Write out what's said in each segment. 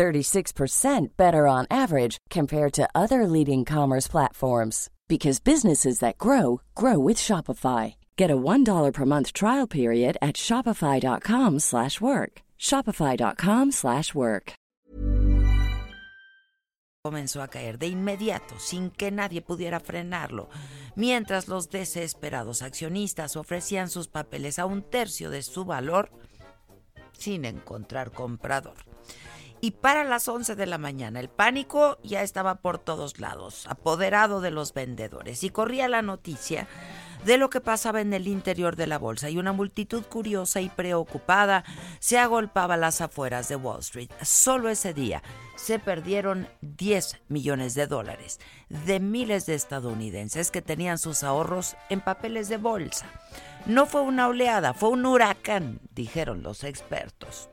36% better on average compared to other leading commerce platforms because businesses that grow grow with Shopify. Get a $1 per month trial period at shopify.com/work. shopify.com/work. Comenzó a caer de inmediato sin que nadie pudiera frenarlo, mientras los desesperados accionistas ofrecían sus papeles a un tercio de su valor sin encontrar comprador. Y para las 11 de la mañana el pánico ya estaba por todos lados, apoderado de los vendedores, y corría la noticia de lo que pasaba en el interior de la bolsa y una multitud curiosa y preocupada se agolpaba las afueras de Wall Street. Solo ese día se perdieron 10 millones de dólares de miles de estadounidenses que tenían sus ahorros en papeles de bolsa. No fue una oleada, fue un huracán, dijeron los expertos.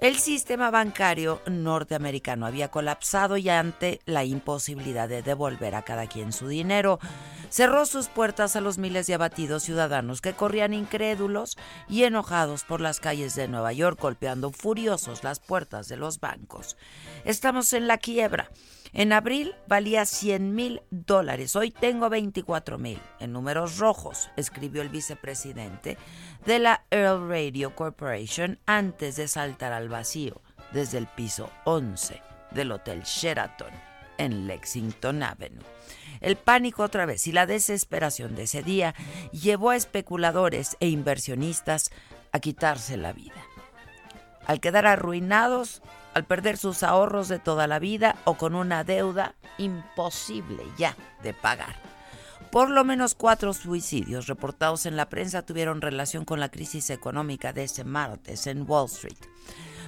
El sistema bancario norteamericano había colapsado y ante la imposibilidad de devolver a cada quien su dinero, cerró sus puertas a los miles de abatidos ciudadanos que corrían incrédulos y enojados por las calles de Nueva York golpeando furiosos las puertas de los bancos. Estamos en la quiebra. En abril valía 100 mil dólares, hoy tengo 24 mil en números rojos, escribió el vicepresidente de la Earl Radio Corporation antes de saltar al vacío desde el piso 11 del Hotel Sheraton en Lexington Avenue. El pánico otra vez y la desesperación de ese día llevó a especuladores e inversionistas a quitarse la vida. Al quedar arruinados, al perder sus ahorros de toda la vida o con una deuda imposible ya de pagar. Por lo menos cuatro suicidios reportados en la prensa tuvieron relación con la crisis económica de ese martes en Wall Street.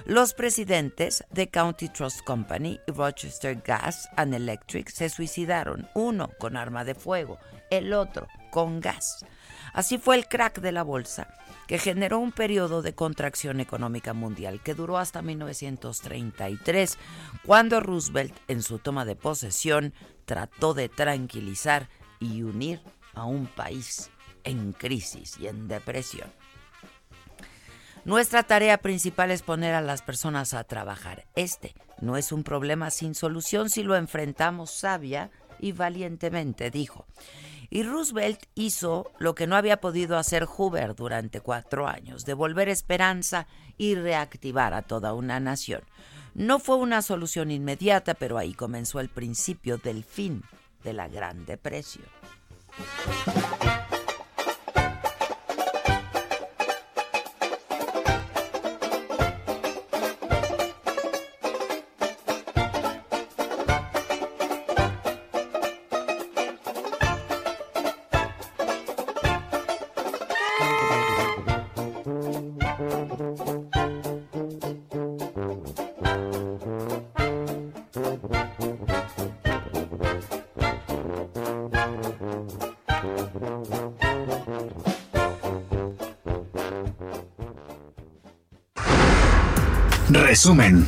Los presidentes de County Trust Company y Rochester Gas and Electric se suicidaron, uno con arma de fuego, el otro con gas. Así fue el crack de la bolsa, que generó un periodo de contracción económica mundial que duró hasta 1933, cuando Roosevelt, en su toma de posesión, trató de tranquilizar y unir a un país en crisis y en depresión. Nuestra tarea principal es poner a las personas a trabajar. Este no es un problema sin solución si lo enfrentamos sabia y valientemente, dijo. Y Roosevelt hizo lo que no había podido hacer Hoover durante cuatro años, devolver esperanza y reactivar a toda una nación. No fue una solución inmediata, pero ahí comenzó el principio del fin de la Gran Depresión. Resumen.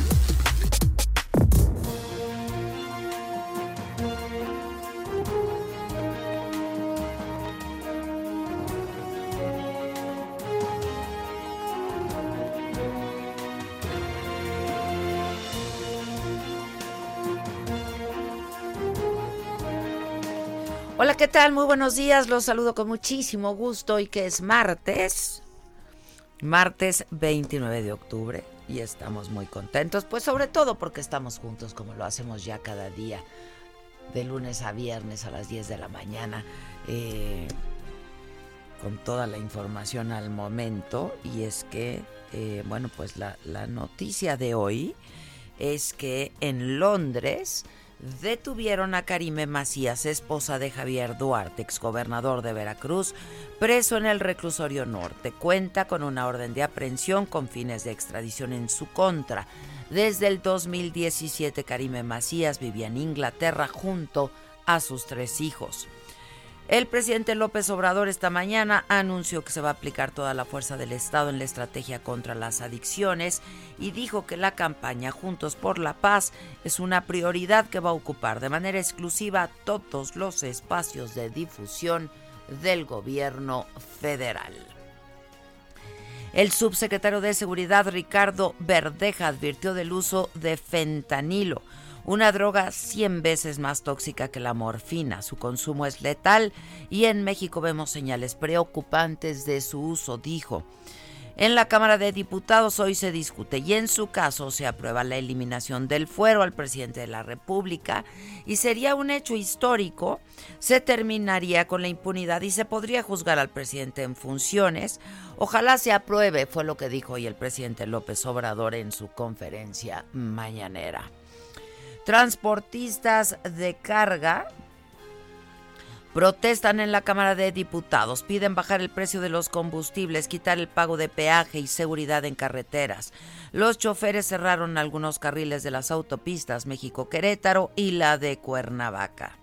Hola, ¿qué tal? Muy buenos días. Los saludo con muchísimo gusto y que es martes. Martes 29 de octubre y estamos muy contentos, pues sobre todo porque estamos juntos como lo hacemos ya cada día, de lunes a viernes a las 10 de la mañana, eh, con toda la información al momento. Y es que, eh, bueno, pues la, la noticia de hoy es que en Londres detuvieron a Karime Macías, esposa de Javier Duarte, exgobernador de Veracruz, preso en el reclusorio norte. Cuenta con una orden de aprehensión con fines de extradición en su contra. Desde el 2017, Karime Macías vivía en Inglaterra junto a sus tres hijos. El presidente López Obrador esta mañana anunció que se va a aplicar toda la fuerza del Estado en la estrategia contra las adicciones y dijo que la campaña Juntos por la Paz es una prioridad que va a ocupar de manera exclusiva todos los espacios de difusión del gobierno federal. El subsecretario de Seguridad Ricardo Verdeja advirtió del uso de fentanilo una droga 100 veces más tóxica que la morfina. Su consumo es letal y en México vemos señales preocupantes de su uso, dijo. En la Cámara de Diputados hoy se discute y en su caso se aprueba la eliminación del fuero al presidente de la República y sería un hecho histórico, se terminaría con la impunidad y se podría juzgar al presidente en funciones. Ojalá se apruebe, fue lo que dijo hoy el presidente López Obrador en su conferencia mañanera. Transportistas de carga protestan en la Cámara de Diputados, piden bajar el precio de los combustibles, quitar el pago de peaje y seguridad en carreteras. Los choferes cerraron algunos carriles de las autopistas México-Querétaro y la de Cuernavaca.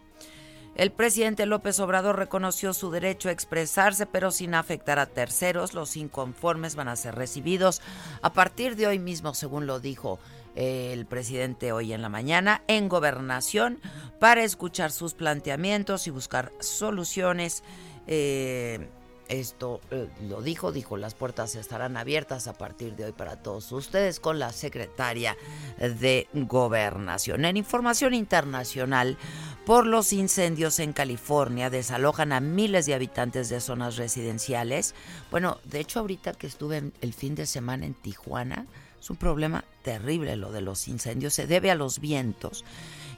El presidente López Obrador reconoció su derecho a expresarse, pero sin afectar a terceros. Los inconformes van a ser recibidos a partir de hoy mismo, según lo dijo el presidente hoy en la mañana en gobernación para escuchar sus planteamientos y buscar soluciones. Eh, esto eh, lo dijo, dijo, las puertas estarán abiertas a partir de hoy para todos ustedes con la secretaria de gobernación. En información internacional, por los incendios en California desalojan a miles de habitantes de zonas residenciales. Bueno, de hecho ahorita que estuve el fin de semana en Tijuana, es un problema terrible lo de los incendios. Se debe a los vientos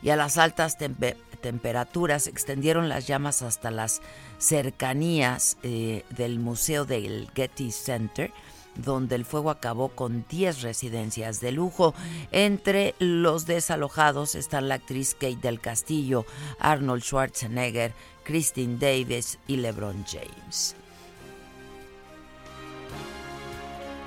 y a las altas temperaturas. Extendieron las llamas hasta las cercanías eh, del Museo del Getty Center donde el fuego acabó con 10 residencias de lujo. Entre los desalojados están la actriz Kate del Castillo, Arnold Schwarzenegger, Christine Davis y LeBron James.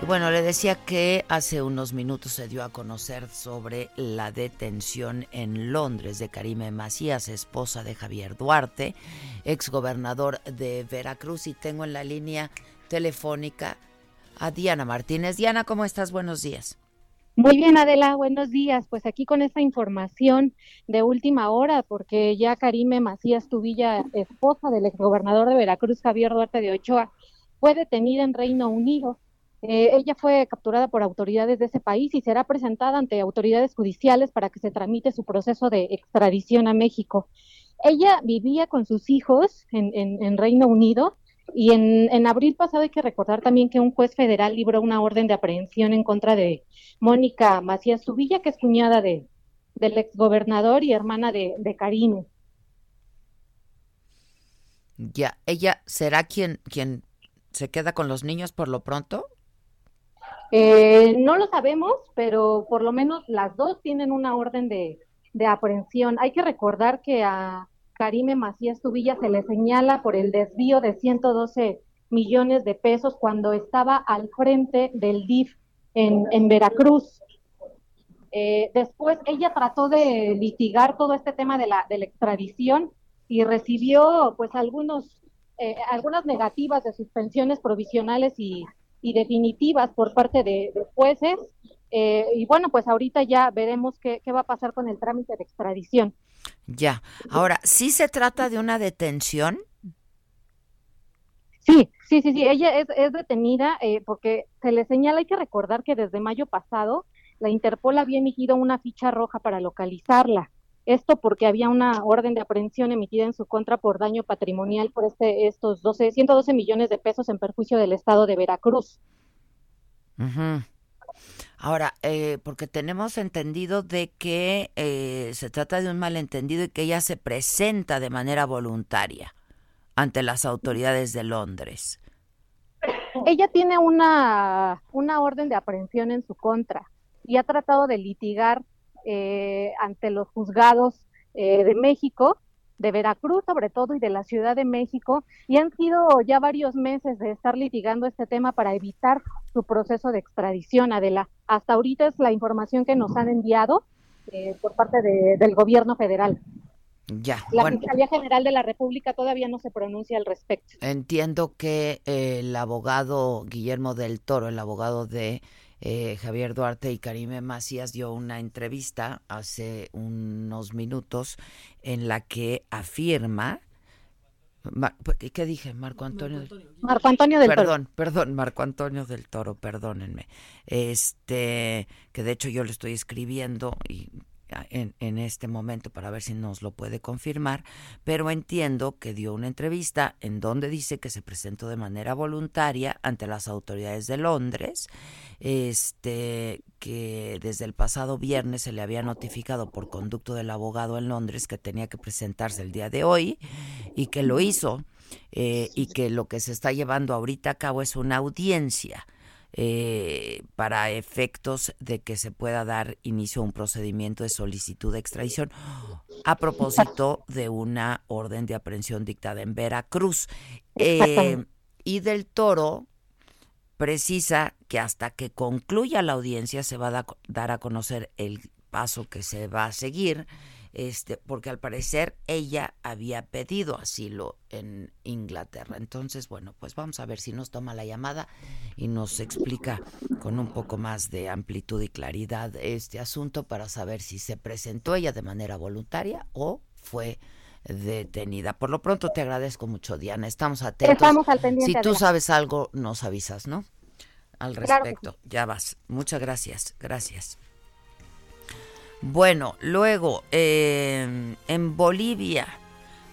Y bueno, le decía que hace unos minutos se dio a conocer sobre la detención en Londres de Karime Macías, esposa de Javier Duarte, exgobernador de Veracruz. Y tengo en la línea telefónica a Diana Martínez. Diana, ¿cómo estás? Buenos días. Muy bien, Adela, buenos días. Pues aquí con esta información de última hora, porque ya Karime Macías Tubilla, esposa del exgobernador de Veracruz, Javier Duarte de Ochoa, fue detenida en Reino Unido eh, ella fue capturada por autoridades de ese país y será presentada ante autoridades judiciales para que se tramite su proceso de extradición a México. Ella vivía con sus hijos en, Reino Unido y en, abril pasado hay que recordar también que un juez federal libró una orden de aprehensión en contra de Mónica Macías Zubilla, que es cuñada de, del exgobernador y hermana de, de Karine. Ya, ella será quien, quien se queda con los niños por lo pronto. Eh, no lo sabemos, pero por lo menos las dos tienen una orden de, aprehensión. Hay que recordar que a Karime Macías Tubilla se le señala por el desvío de 112 millones de pesos cuando estaba al frente del DIF en, Veracruz. Eh, después ella trató de litigar todo este tema de la, de la extradición y recibió pues algunos eh, algunas negativas de suspensiones provisionales y, y definitivas por parte de, jueces. Eh, y bueno, pues ahorita ya veremos qué, qué va a pasar con el trámite de extradición. Ya, ahora, ¿sí se trata de una detención? Sí, sí, sí, sí, ella es, es detenida eh, porque se le señala, hay que recordar que desde mayo pasado la Interpol había emitido una ficha roja para localizarla. Esto porque había una orden de aprehensión emitida en su contra por daño patrimonial por este, estos 12, 112 millones de pesos en perjuicio del Estado de Veracruz. Ahora, eh, porque tenemos entendido de que eh, se trata de un malentendido y que ella se presenta de manera voluntaria ante las autoridades de Londres. Ella tiene una, una orden de aprehensión en su contra y ha tratado de litigar eh, ante los juzgados eh, de México, de Veracruz sobre todo y de la Ciudad de México, y han sido ya varios meses de estar litigando este tema para evitar su proceso de extradición, Adela. Hasta ahorita es la información que nos han enviado eh, por parte del gobierno federal. Ya. La Fiscalía General de la República todavía no se pronuncia al respecto. Entiendo que eh, el abogado Guillermo del Toro, el abogado de eh, Javier Duarte y Karime Macías, dio una entrevista hace unos minutos en la que afirma. ¿Qué dije? Marco Antonio. Marco Antonio del Toro. Perdón, perdón, Marco Antonio del Toro, perdónenme. Este, que de hecho yo le estoy escribiendo y en, este momento para ver si nos lo puede confirmar, pero entiendo que dio una entrevista en donde dice que se presentó de manera voluntaria ante las autoridades de Londres, este que desde el pasado viernes se le había notificado por conducto del abogado en Londres que tenía que presentarse el día de hoy y que lo hizo eh, y que lo que se está llevando ahorita a cabo es una audiencia eh, para efectos de que se pueda dar inicio a un procedimiento de solicitud de extradición a propósito de una orden de aprehensión dictada en Veracruz. Eh, y del Toro precisa que hasta que concluya la audiencia se va a dar a conocer el paso que se va a seguir este, porque al parecer ella había pedido asilo en Inglaterra. Entonces, bueno, pues vamos a ver si nos toma la llamada y nos explica con un poco más de amplitud y claridad este asunto para saber si se presentó ella de manera voluntaria o fue detenida. Por lo pronto te agradezco mucho, Diana. Estamos atentos. Estamos al pendiente. Si tú sabes algo, nos avisas, ¿no? Al respecto. Ya vas. Muchas gracias. Gracias. Bueno, luego, em, en Bolivia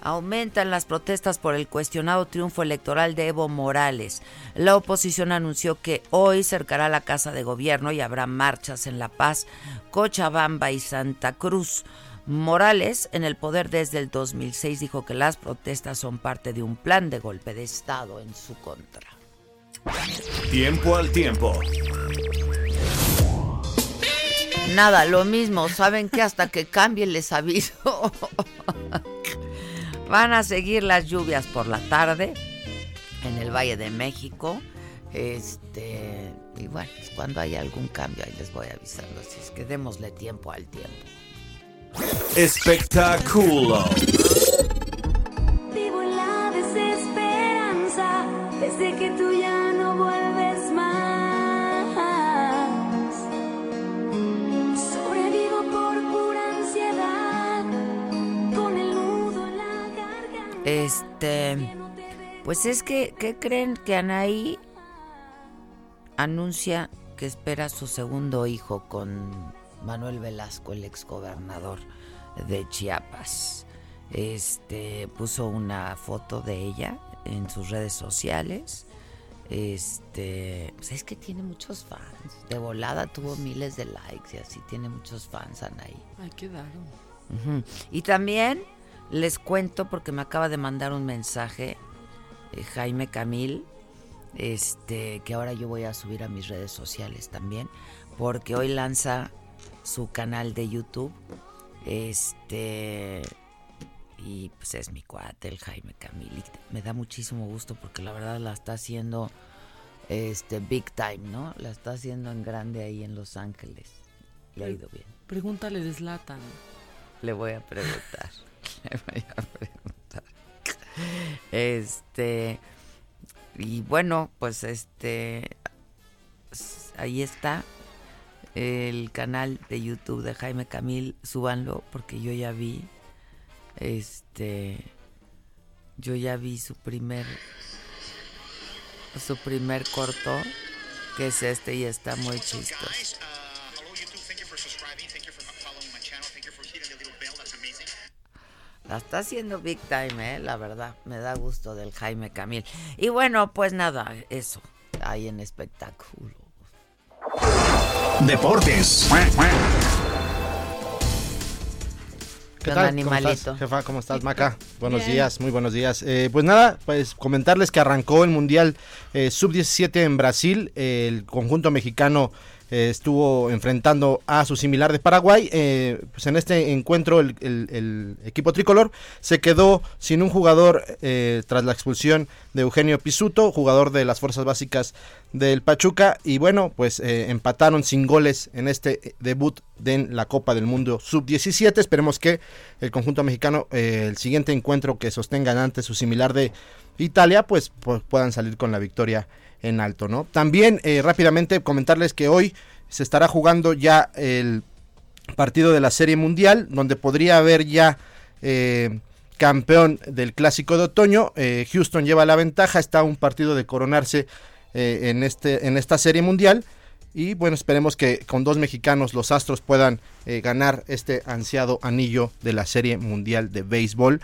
aumentan las protestas por el cuestionado triunfo electoral de Evo Morales. La oposición anunció que hoy cercará la Casa de Gobierno y habrá marchas en La Paz, Cochabamba y Santa Cruz. Morales, en el poder desde el 2006, dijo que las protestas son parte de un plan de golpe de Estado en su contra. Tiempo al tiempo. Nada, lo mismo. Saben que hasta que cambie les aviso. Van a seguir las lluvias por la tarde en el Valle de México. Este, y bueno, pues cuando haya algún cambio ahí les voy avisando. Así es que démosle tiempo al tiempo. Espectáculo. Vivo la desesperanza desde que tú ya no vuelves Este, pues es que, ¿qué creen que Anaí anuncia que espera su segundo hijo con Manuel Velasco, el exgobernador de Chiapas? Este, puso una foto de ella en sus redes sociales. Este, pues es que tiene muchos fans. De volada tuvo miles de likes y así tiene muchos fans Anaí. Ay, qué raro. Y también les cuento porque me acaba de mandar un mensaje eh, Jaime Camil, este, que ahora yo voy a subir a mis redes sociales también, porque hoy lanza su canal de YouTube. Este y pues es mi cuate, el Jaime Camil. Me da muchísimo gusto porque la verdad la está haciendo este big time, ¿no? La está haciendo en grande ahí en Los Ángeles. Le ha ido bien. Pregúntale de Zlatan. Le voy a preguntar. le voy a preguntar. Este. Y bueno, pues este. Ahí está el canal de YouTube de Jaime Camil. Súbanlo porque yo ya vi. Este. Yo ya vi su primer. Su primer corto. Que es este y está muy chistoso. La está haciendo big time, ¿eh? la verdad. Me da gusto del Jaime Camil. Y bueno, pues nada, eso. Hay en espectáculo. Deportes. ¿Qué tal? animalito? ¿Cómo estás, jefa? ¿Cómo estás, Maca? Buenos días, muy buenos días. Eh, pues nada, pues comentarles que arrancó el Mundial eh, Sub-17 en Brasil. el conjunto mexicano eh, estuvo enfrentando a su similar de Paraguay. Eh, pues en este encuentro el, equipo tricolor se quedó sin un jugador eh, tras la expulsión de Eugenio Pisuto, jugador de las fuerzas básicas del Pachuca. Y bueno, pues eh, empataron sin goles en este debut de la Copa del Mundo Sub-17. Esperemos que el conjunto mexicano, eh, el siguiente encuentro que sostengan ante su similar de Italia, pues, pu- puedan salir con la victoria en alto, ¿no? También eh, rápidamente comentarles que hoy se estará jugando ya el partido de la Serie Mundial, donde podría haber ya eh, campeón del Clásico de Otoño. Eh, Houston lleva la ventaja, está un partido de coronarse en, este, en esta Serie Mundial. Y bueno, esperemos que con dos mexicanos los Astros puedan ganar este ansiado anillo de la Serie Mundial de Béisbol.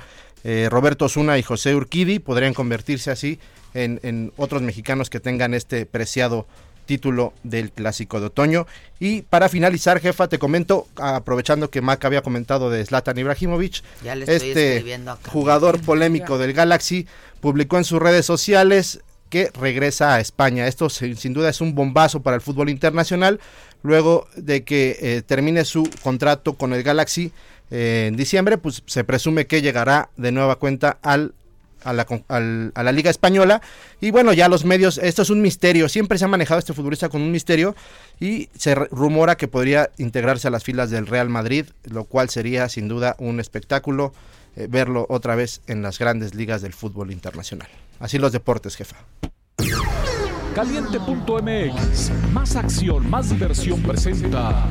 Roberto Osuna y José Urquidi podrían convertirse así en, en otros mexicanos que tengan este preciado título del Clásico de Otoño. Y para finalizar, jefa, te comento, aprovechando que Mac había comentado de Zlatan Ibrahimovic, Ya le estoy este escribiendo acá. jugador polémico del Galaxy publicó en sus redes sociales que regresa a España. Esto sin, sin duda es un bombazo para el fútbol internacional, luego de que eh, termine su contrato con el Galaxy eh, en diciembre, pues se presume que llegará de nueva cuenta al a la, a la Liga Española. Y bueno, ya los medios, esto es un misterio, siempre se ha manejado este futbolista con un misterio y se rumora que podría integrarse a las filas del Real Madrid, lo cual sería sin duda un espectáculo eh, verlo otra vez en las grandes ligas del fútbol internacional. Así los deportes, jefa. Caliente.mx, más acción, más diversión presenta.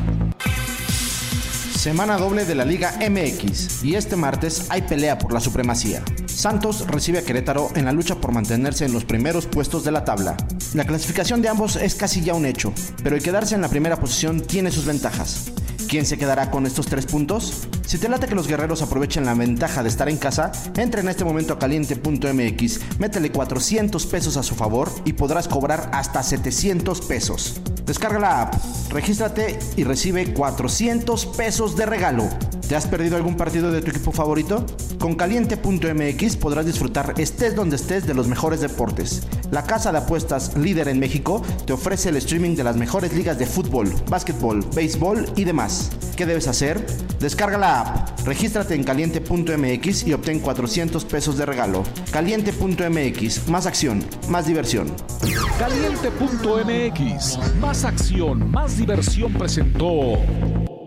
Semana doble de la Liga MX y este martes hay pelea por la supremacía. Santos recibe a Querétaro en la lucha por mantenerse en los primeros puestos de la tabla. La clasificación de ambos es casi ya un hecho, pero el quedarse en la primera posición tiene sus ventajas. ¿Quién se quedará con estos tres puntos? Si te late que los guerreros aprovechen la ventaja de estar en casa, entra en este momento a caliente.mx, métele 400 pesos a su favor y podrás cobrar hasta 700 pesos. Descarga la app, regístrate y recibe 400 pesos de regalo. ¿Te has perdido algún partido de tu equipo favorito? Con caliente.mx podrás disfrutar estés donde estés de los mejores deportes. La casa de apuestas líder en México te ofrece el streaming de las mejores ligas de fútbol, básquetbol, béisbol y demás. ¿Qué debes hacer? Descarga la regístrate en caliente.mx y obtén 400 pesos de regalo. Caliente.mx, más acción, más diversión. Caliente.mx, más acción, más diversión presentó.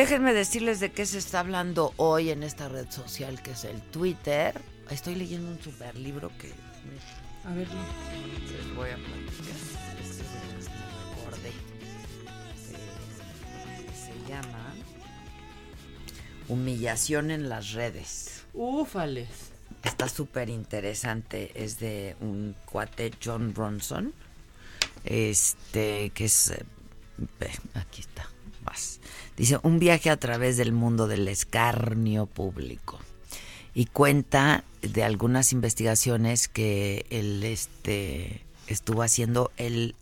Déjenme decirles de qué se está hablando hoy en esta red social que es el Twitter. Estoy leyendo un super libro que A ver, les voy a platicar. Este es el. Eh, se llama Humillación en las redes. Ufales. Está súper interesante. Es de un cuate John Bronson. Este, que es. eh, ve, aquí está. Dice: Un viaje a través del mundo del escarnio público. Y cuenta de algunas investigaciones que él este, estuvo haciendo. Él,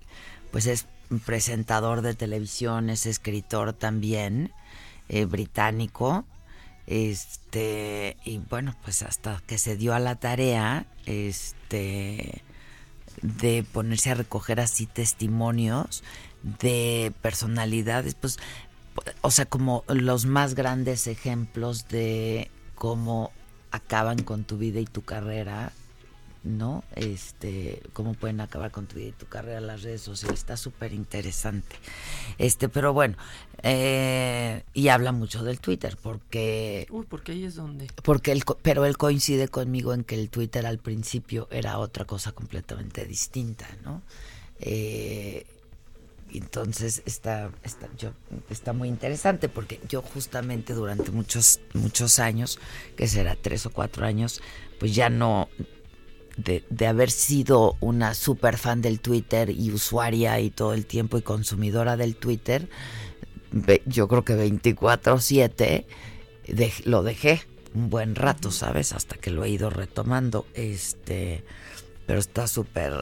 pues, es presentador de televisión, es escritor también, eh, británico. Este, y bueno, pues hasta que se dio a la tarea, este, de ponerse a recoger así testimonios de personalidades, pues o sea, como los más grandes ejemplos de cómo acaban con tu vida y tu carrera, ¿no? Este, cómo pueden acabar con tu vida y tu carrera las redes sociales, está súper interesante. Este, pero bueno, eh, y habla mucho del Twitter, porque Uy, porque ahí es donde. porque él, pero él coincide conmigo en que el Twitter al principio era otra cosa completamente distinta, ¿no? Eh, entonces está, está, yo, está muy interesante porque yo justamente durante muchos, muchos años, que será tres o cuatro años, pues ya no, de, de haber sido una super fan del Twitter y usuaria y todo el tiempo y consumidora del Twitter, yo creo que 24/7 dej- lo dejé un buen rato, ¿sabes? Hasta que lo he ido retomando. Este, pero está súper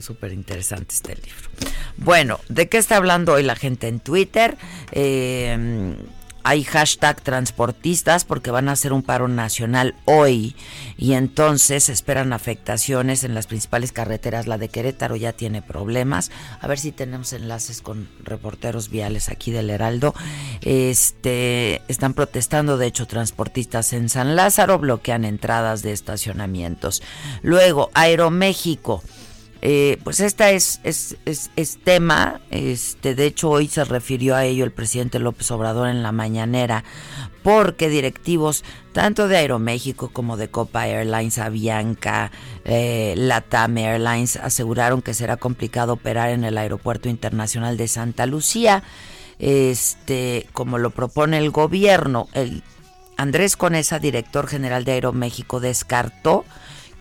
súper interesante este libro. Bueno, ¿de qué está hablando hoy la gente en Twitter? Eh, hay hashtag transportistas porque van a hacer un paro nacional hoy y entonces esperan afectaciones en las principales carreteras. La de Querétaro ya tiene problemas. A ver si tenemos enlaces con reporteros viales aquí del Heraldo. Este están protestando, de hecho, transportistas en San Lázaro bloquean entradas de estacionamientos. Luego, Aeroméxico. Eh, pues esta es, es, es, tema, este, de hecho hoy se refirió a ello el presidente López Obrador en la mañanera, porque directivos tanto de Aeroméxico como de Copa Airlines, Avianca, eh, Latam Airlines aseguraron que será complicado operar en el Aeropuerto Internacional de Santa Lucía, este, como lo propone el gobierno. El Andrés Conesa, director general de Aeroméxico, descartó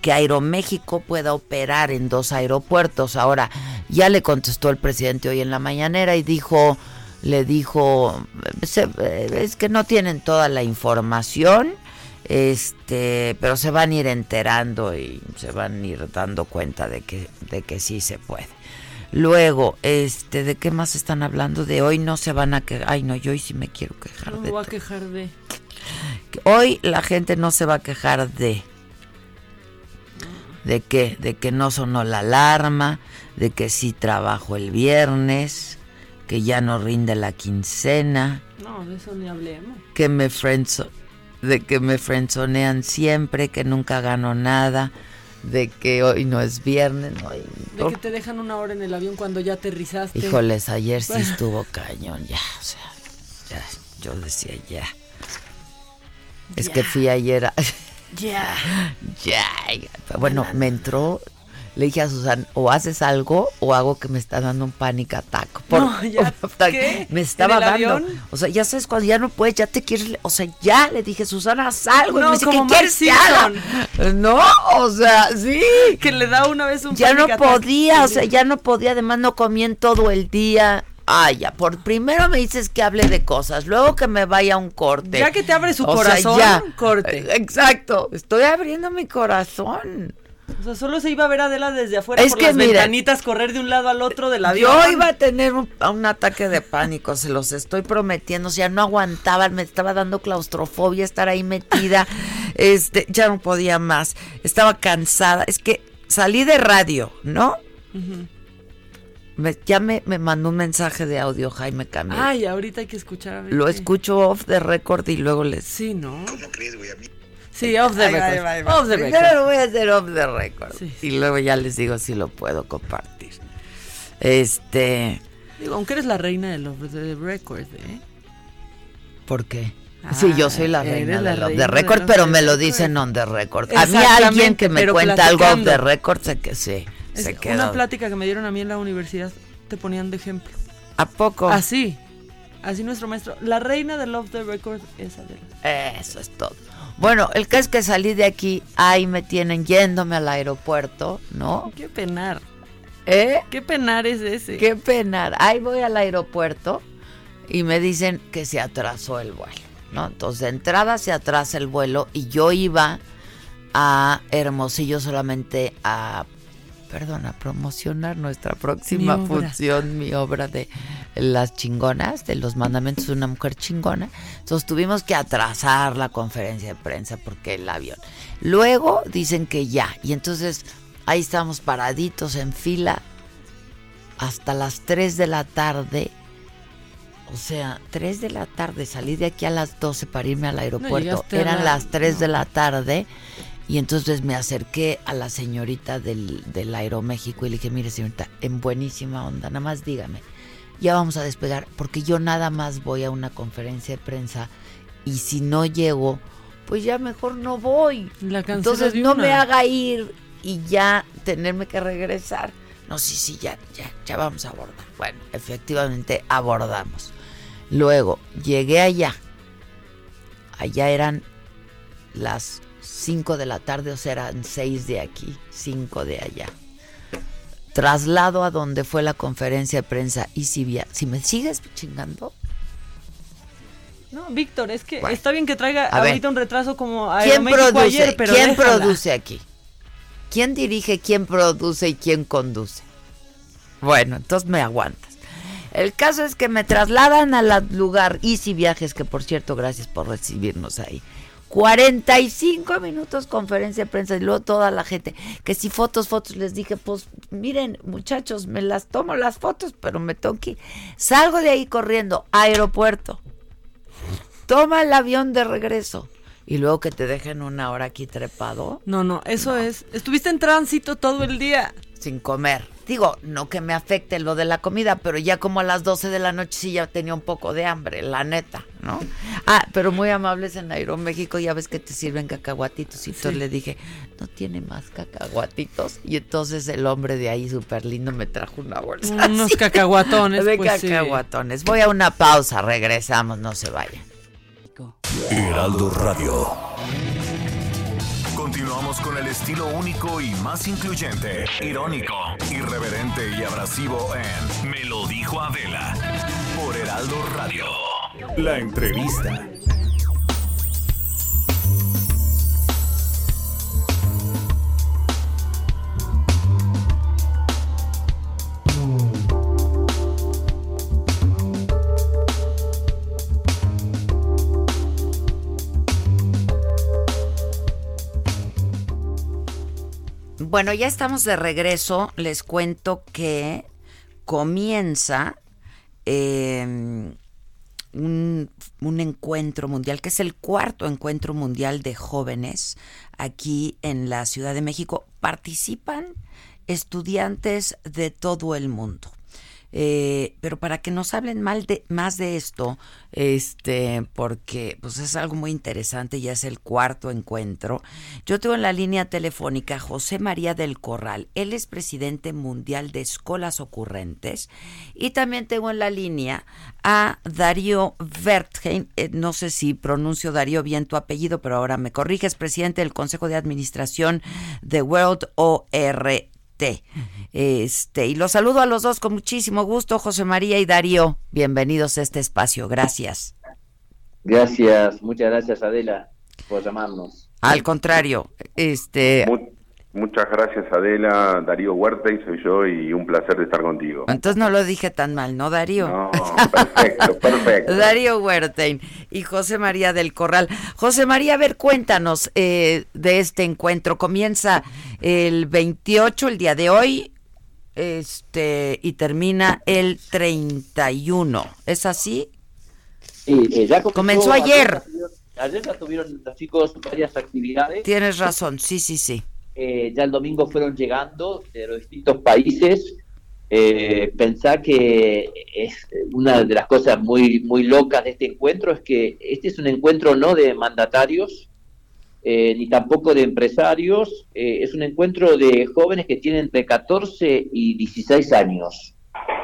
que Aeroméxico pueda operar en dos aeropuertos. Ahora, ya le contestó el presidente hoy en la mañanera y dijo, le dijo, "Se- es que no tienen toda la información, este, pero se van a ir enterando y se van a ir dando cuenta de que, de que sí se puede. Luego, este, ¿de qué más están hablando? De hoy no se van a quejar. Ay, no, yo hoy sí me quiero quejar No de voy a quejar de. Hoy la gente no se va a quejar de de que de que no sonó la alarma, de que sí trabajo el viernes, que ya no rinde la quincena, No, de eso ni hablemos. que me friendzo- de que me frenzonean siempre, que nunca gano nada, de que hoy no es viernes, De que te dejan una hora en el avión cuando ya aterrizaste. Híjoles, ayer sí Bueno. estuvo cañón, ya, o sea, ya, yo decía ya. Es que fui ayer a- Ya. Ya. Bueno, me entró, le dije a Susan, o haces algo o hago que me está dando un panic attack. Por- No, ya, ¿qué? Me estaba ¿En el dando. avión? O sea, ya sabes, cuando ya no puedes, ya te quieres, o sea, ya le dije, Susana, haz algo. y No, me dice, como ¿qué quieres que Mark haga? No, o sea, sí. Que le da una vez un Ya no podía, o sea, ya no podía, además no comí en todo el día. Ay, ya, por primero me dices que hable de cosas, luego que me vaya a un corte. Ya que te abre su O sea, corazón, ya. corte. Eh, Exacto, estoy abriendo mi corazón. O sea, solo se iba a ver a Adela desde afuera Es por que las mira, ventanitas correr de un lado al otro del avión. Yo iba a tener un, un ataque de pánico, se los estoy prometiendo. O sea, no aguantaba, me estaba dando claustrofobia estar ahí metida. Este, ya no podía más. Estaba cansada. Es que salí de radio, ¿no? Ujú. Me- ya me, me mandó un mensaje de audio Jaime Camilo. Ay, ahorita hay que escuchar. a ver Lo qué- escucho off the record y luego les. Sí, ¿no? Sí, off the Ahí va, record. ahí va, ahí va. Off the Primero record. lo voy a hacer off the record. Sí. Y luego ya les digo si lo puedo compartir. Este. Digo, aunque eres la reina del off the record, ¿eh? ¿Por qué? sí, yo soy la Ah, reina del off the record, pero off me the lo record. dicen on the record. A mí alguien que me cuenta algo off the record, sé que sí. Una plática que me dieron a mí en la universidad te ponían de ejemplo. ¿A poco? Así. Así nuestro maestro. La reina del off the record es Adela. Eso es todo. Bueno, el caso es que salí de aquí, ahí me tienen yéndome al aeropuerto, ¿no? Qué penar. ¿Eh? Qué penar es ese. Qué penar. Ahí voy al aeropuerto y me dicen que se atrasó el vuelo, ¿no? Entonces, de entrada se atrasa el vuelo y yo iba a Hermosillo solamente a, perdón, a promocionar nuestra próxima Mi función, mi obra de las chingonas, de los mandamientos de una mujer chingona. Entonces tuvimos que atrasar la conferencia de prensa porque el avión. Luego dicen que ya, y entonces ahí estamos paraditos en fila hasta las 3 de la tarde. O sea, 3 de la tarde, salí de aquí a las 12 para irme al aeropuerto. Eran la- las 3 de la tarde y entonces me acerqué a la señorita del, del Aeroméxico y le dije, mire señorita, en buenísima onda, nada más dígame, ya vamos a despegar porque yo nada más voy a una conferencia de prensa y si no llego, pues ya mejor no voy. La Entonces no me haga ir y ya tenerme que regresar. No, sí, sí, ya, ya, ya vamos a abordar. Bueno, efectivamente abordamos. Luego llegué allá. Allá eran las 5 de la tarde, o sea, eran 6 de aquí, 5 de allá. Traslado a donde fue la conferencia de prensa y si, via- si me sigues chingando, No, Víctor, es que Bueno. está bien que traiga A ver. ahorita un retraso como ¿quién Aeroméxico produce? ayer, pero ¿Quién déjala. produce aquí? ¿Quién dirige, quién produce y quién conduce? Bueno, entonces me aguantas. El caso es que me trasladan al lugar Easy Viajes, que por cierto, gracias por recibirnos ahí. 45 minutos conferencia de prensa y luego toda la gente, que si fotos, fotos, les dije, pues miren muchachos, me las tomo las fotos, pero me tengo que ir. Salgo de ahí corriendo, aeropuerto, toma el avión de regreso y luego que te dejen una hora aquí trepado No, no, eso es. Estuviste en tránsito todo el día. sin comer. Digo, no que me afecte lo de la comida, pero ya como a las 12 de la noche sí ya tenía un poco de hambre, la neta, ¿no? Ah, pero muy amables en Aeroméxico, ya ves que te sirven cacahuatitos. Y entonces Sí. le dije, ¿no tiene más cacahuatitos? Y entonces el hombre de ahí súper lindo me trajo una bolsa. Unos así cacahuatones. De pues, sí. cacahuatones. Voy a una pausa, regresamos, no se vayan. Heraldo Radio. Continuamos con el estilo único y más incluyente, irónico, irreverente y abrasivo en Me lo dijo Adela por Heraldo Radio. La entrevista. Bueno, ya estamos de regreso. Les cuento que comienza eh, un, un encuentro mundial, que es el cuarto encuentro mundial de jóvenes aquí en la Ciudad de México. Participan estudiantes de todo el mundo. Eh, pero para que nos hablen mal de, más de esto, este, porque pues es algo muy interesante, ya es el cuarto encuentro. Yo tengo en la línea telefónica a José María del Corral, él es presidente mundial de Escolas Ocurrentes, y también tengo en la línea a Darío Wertheim, eh, no sé si pronuncio Darío bien tu apellido, pero ahora me corriges, presidente del Consejo de Administración de World ORT. Este, y los saludo a los dos con muchísimo gusto, José María y Darío. Bienvenidos a este espacio. Gracias. Gracias, muchas gracias Adela por llamarnos. Al contrario, este, Mu- muchas gracias Adela, Darío Huerta y soy yo y un placer de estar contigo. entonces no lo dije tan mal, ¿no, Darío? No, perfecto, perfecto. Darío Huertain y José María del Corral. José María, a ver, cuéntanos eh, de este encuentro. Comienza el 28, el día de hoy, este, y termina el 31. ¿Es así? Sí, eh, ya comenzó- Comenzó ayer. Ayer ya tuvieron los chicos varias actividades. Tienes razón, sí, sí, sí. Eh, ya el domingo fueron llegando de los distintos países. Eh, pensar que es una de las cosas muy, muy locas de este encuentro es que este es un encuentro no de mandatarios, eh, ni tampoco de empresarios, eh, es un encuentro de jóvenes que tienen entre 14 y 16 años.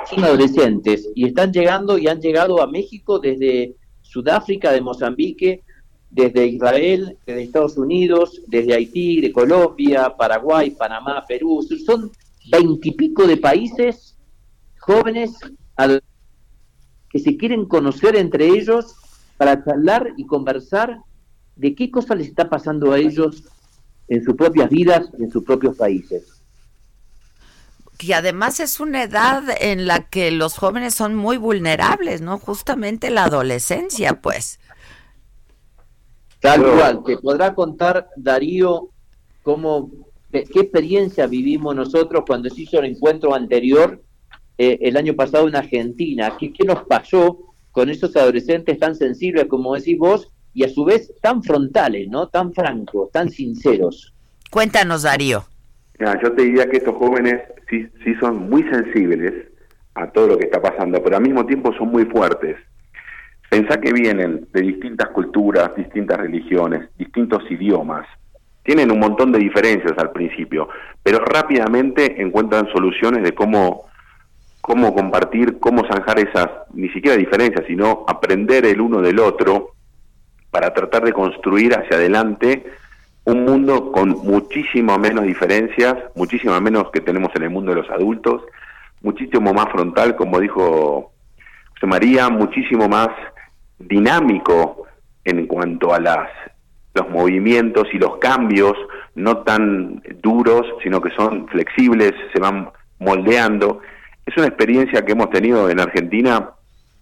Son adolescentes y están llegando y han llegado a México desde Sudáfrica, de Mozambique, desde Israel, desde Estados Unidos, desde Haití, de Colombia, Paraguay, Panamá, Perú. Son veintipico de países jóvenes que se quieren conocer entre ellos para charlar y conversar de qué cosa les está pasando a ellos en sus propias vidas y en sus propios países. Que además es una edad en la que los jóvenes son muy vulnerables, ¿no? Justamente la adolescencia, pues. Tal cual, te podrá contar Darío cómo, qué qué experiencia vivimos nosotros cuando se hizo el encuentro anterior eh, el año pasado en Argentina, qué, qué nos pasó con esos adolescentes tan sensibles como decís vos y a su vez tan frontales, ¿no? Tan francos, tan sinceros. Cuéntanos, Darío. Mira, yo te diría que estos jóvenes sí, sí son muy sensibles a todo lo que está pasando, pero al mismo tiempo son muy fuertes. Pensá que vienen de distintas culturas, distintas religiones, distintos idiomas. Tienen un montón de diferencias al principio, pero rápidamente encuentran soluciones de cómo, cómo compartir, cómo zanjar esas, ni siquiera diferencias, sino aprender el uno del otro para tratar de construir hacia adelante un mundo con muchísimo menos diferencias, muchísimo menos que tenemos en el mundo de los adultos, muchísimo más frontal, como dijo José María, muchísimo más dinámico en cuanto a las los movimientos y los cambios, no tan duros, sino que son flexibles, se van moldeando. Es una experiencia que hemos tenido en Argentina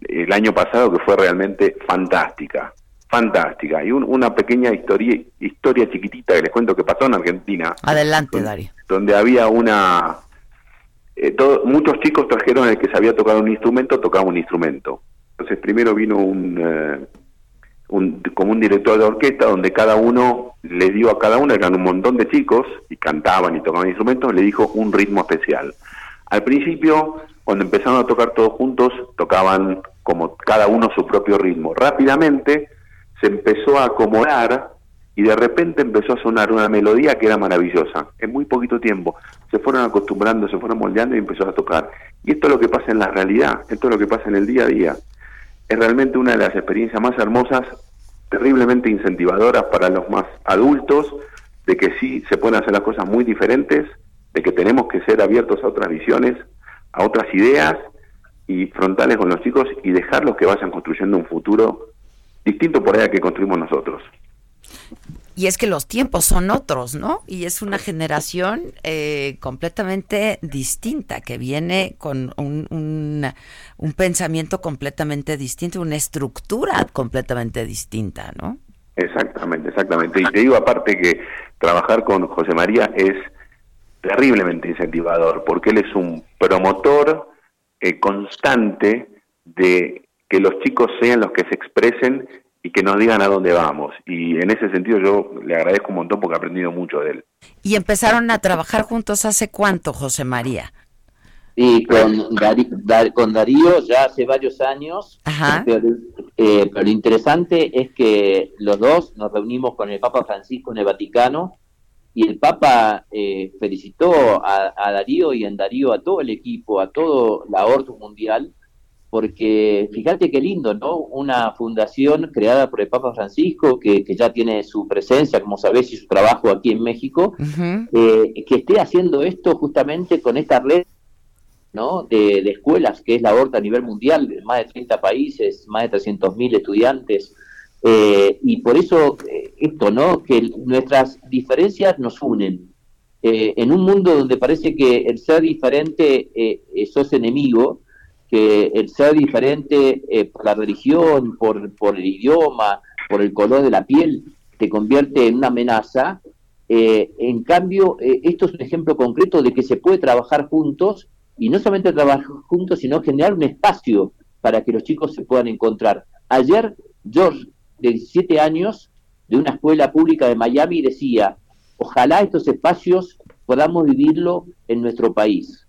el año pasado que fue realmente fantástica, fantástica. Y una pequeña historia, historia chiquitita que les cuento que pasó en Argentina. Adelante, Dario. Donde había una... Eh, muchos chicos trajeron el que se había tocado un instrumento, tocaba un instrumento. Entonces primero vino un, eh, un, como un director de orquesta donde cada uno le dio a cada uno, eran un montón de chicos y cantaban y tocaban instrumentos, le dijo un ritmo especial. Al principio, cuando empezaron a tocar todos juntos, tocaban como cada uno su propio ritmo. Rápidamente se empezó a acomodar y de repente empezó a sonar una melodía que era maravillosa. En muy poquito tiempo se fueron acostumbrando, se fueron moldeando y empezó a tocar. Y esto es lo que pasa en la realidad, esto es lo que pasa en el día a día es realmente una de las experiencias más hermosas, terriblemente incentivadoras para los más adultos, de que sí se pueden hacer las cosas muy diferentes, de que tenemos que ser abiertos a otras visiones, a otras ideas y frontales con los chicos y dejarlos que vayan construyendo un futuro distinto por allá que construimos nosotros. Y es que los tiempos son otros, ¿no? Y es una generación eh, completamente distinta, que viene con un, un, pensamiento completamente distinto, una estructura completamente distinta, ¿no? Exactamente, exactamente. Y te digo aparte que trabajar con José María es terriblemente incentivador, porque él es un promotor eh, constante de que los chicos sean los que se expresen y que nos digan a dónde vamos. Y en ese sentido yo le agradezco un montón porque he aprendido mucho de él. ¿Y empezaron a trabajar juntos hace cuánto, José María? Y con, con Darío ya hace varios años, Pero, eh, pero, lo interesante es que los dos nos reunimos con el Papa Francisco en el Vaticano y el Papa eh, felicitó a, a, Darío y en Darío a todo el equipo, a todo la Orto Mundial, porque fíjate qué lindo, ¿no? Una fundación creada por el Papa Francisco, que, ya tiene su presencia, como sabés, y su trabajo aquí en México, eh, que esté haciendo esto justamente con esta red ¿no? de, escuelas, que es la Horta a nivel mundial, más de 30 países, más de 300.000 estudiantes, eh, y por eso eh, esto, ¿no? Que nuestras diferencias nos unen. en un mundo donde parece que el ser diferente sos enemigo, que el ser diferente eh, por la religión, por, el idioma, por el color de la piel, te convierte en una amenaza. Eh, en cambio, eh, esto es un ejemplo concreto de que se puede trabajar juntos y no solamente trabajar juntos, sino generar un espacio para que los chicos se puedan encontrar. Ayer, George, de 17 años, de una escuela pública de Miami, decía, ojalá estos espacios podamos vivirlo en nuestro país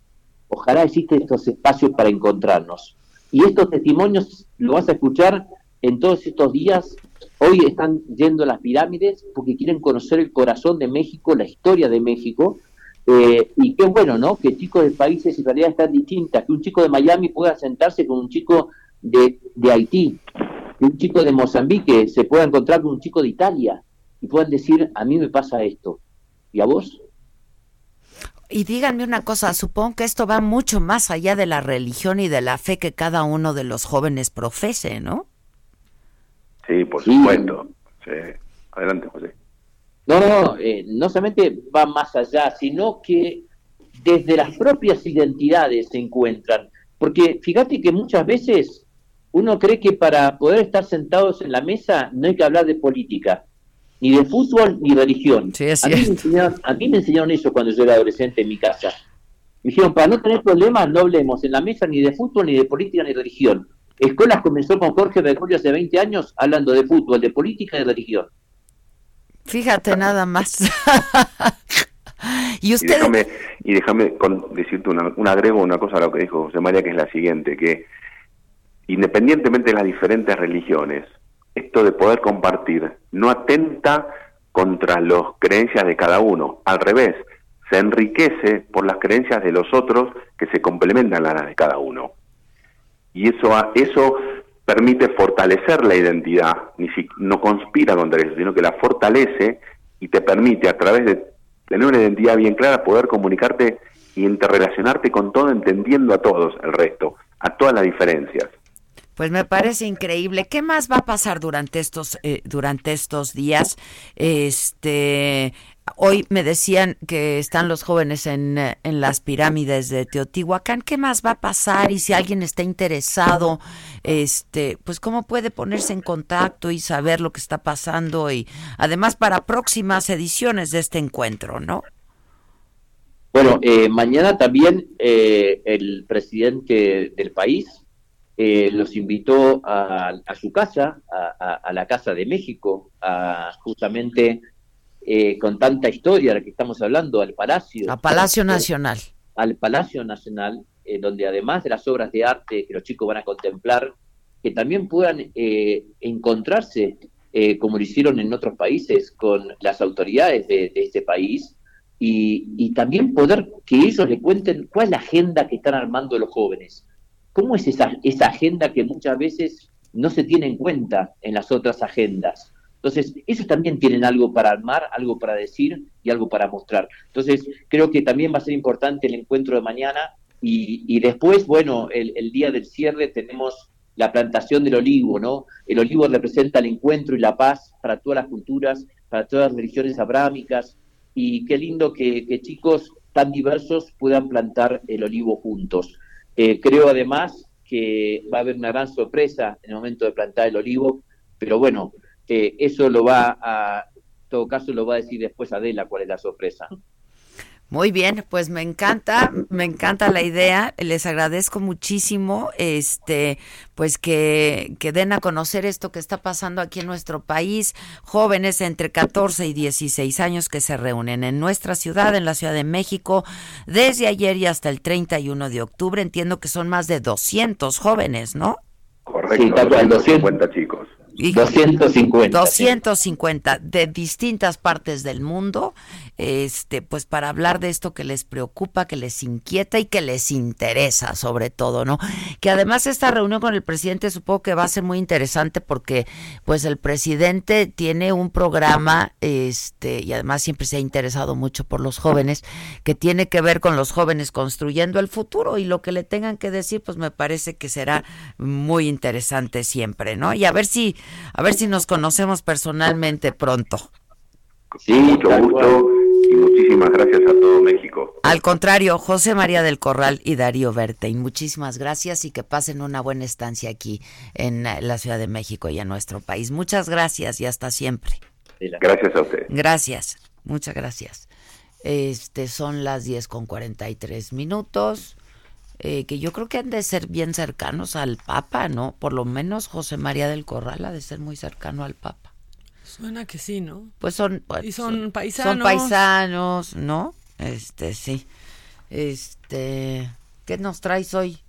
Ojalá existen estos espacios para encontrarnos. Y estos testimonios lo vas a escuchar en todos estos días. Hoy están yendo a las pirámides porque quieren conocer el corazón de México, la historia de México. Eh, y qué bueno, ¿no? Que chicos de países y realidades tan distintas, que un chico de Miami pueda sentarse con un chico de, de Haití, que un chico de Mozambique se pueda encontrar con un chico de Italia y puedan decir, a mí me pasa esto. ¿Y a vos? Y díganme una cosa, supongo que esto va mucho más allá de la religión y de la fe que cada uno de los jóvenes profese, ¿no? Sí, por supuesto. Sí. Adelante, José. No, no, eh, no solamente va más allá, sino que desde las propias identidades se encuentran. Porque fíjate que muchas veces uno cree que para poder estar sentados en la mesa no hay que hablar de política ni de fútbol ni religión. a, mí me enseñaron, a mí me enseñaron eso cuando yo era adolescente en mi casa. Me dijeron, para no tener problemas, no hablemos en la mesa ni de fútbol, ni de política, ni de religión. Escuelas comenzó con Jorge Bergoglio hace 20 años hablando de fútbol, de política y de religión. Fíjate nada más. y usted... déjame, y déjame con, decirte una, un agrego, una cosa a lo que dijo José María, que es la siguiente, que independientemente de las diferentes religiones, esto de poder compartir no atenta contra las creencias de cada uno, al revés, se enriquece por las creencias de los otros que se complementan a las de cada uno. Y eso, eso permite fortalecer la identidad, ni si, no conspira contra eso, sino que la fortalece y te permite a través de tener una identidad bien clara poder comunicarte y interrelacionarte con todo entendiendo a todos el resto, a todas las diferencias. Pues me parece increíble. ¿Qué más va a pasar durante estos eh, durante estos días? Este, hoy me decían que están los jóvenes en, en, las pirámides de Teotihuacán. ¿Qué más va a pasar? Y si alguien está interesado, este, pues cómo puede ponerse en contacto y saber lo que está pasando y además para próximas ediciones de este encuentro, ¿no? Bueno, eh, mañana también eh, el presidente del país eh, los invitó a, su casa, a, la Casa de México, a justamente eh, con tanta historia de la que estamos hablando, al Palacio. A Palacio Nacional. Al Palacio Nacional, eh, donde además de las obras de arte que los chicos van a contemplar, que también puedan encontrarse, como lo hicieron en otros países, con las autoridades de, de este país, y, y, también poder que ellos le cuenten cuál es la agenda que están armando los jóvenes ¿Cómo es esa, agenda que muchas veces no se tiene en cuenta en las otras agendas? Entonces, ellos también tienen algo para armar, algo para decir y algo para mostrar. Entonces, creo que también va a ser importante el encuentro de mañana y, después, bueno, el, el, día del cierre tenemos la plantación del olivo, ¿no? El olivo representa el encuentro y la paz para todas las culturas, para todas las religiones abrámicas y qué lindo que, que chicos tan diversos puedan plantar el olivo juntos. Eh, creo además que va a haber una gran sorpresa en el momento de plantar el olivo, pero bueno, eh, eso lo va a, en todo caso lo va a decir después Adela cuál es la sorpresa. Muy bien, pues me encanta, me encanta la idea. Les agradezco muchísimo, este, pues que, que den a conocer esto que está pasando aquí en nuestro país. Jóvenes entre 14 y 16 años que se reúnen en nuestra ciudad, en la Ciudad de México, desde ayer y hasta el 31 de octubre. Entiendo que son más de 200 jóvenes, ¿no? Correcto, sí, 250 chicos. 250. 250 de distintas partes del mundo, este, pues para hablar de esto que les preocupa, que les inquieta y que les interesa sobre todo, ¿no? Que además esta reunión con el presidente supongo que va a ser muy interesante porque pues el presidente tiene un programa, este, y además siempre se ha interesado mucho por los jóvenes, que tiene que ver con los jóvenes construyendo el futuro y lo que le tengan que decir, pues me parece que será muy interesante siempre, ¿no? Y a ver si a ver si nos conocemos personalmente pronto. Sí, mucho gusto y muchísimas gracias a todo México. Al contrario, José María del Corral y Darío Bertein, muchísimas gracias y que pasen una buena estancia aquí en la Ciudad de México y en nuestro país. Muchas gracias y hasta siempre. Gracias a usted. Gracias, muchas gracias. Este son las 10 con 43 minutos. Eh, que yo creo que han de ser bien cercanos al Papa, ¿no? Por lo menos José María del Corral ha de ser muy cercano al Papa. Suena que sí, ¿no? Pues son, y son, paisanos. Son paisanos, ¿no? Este, sí. Este, ¿qué nos traes hoy?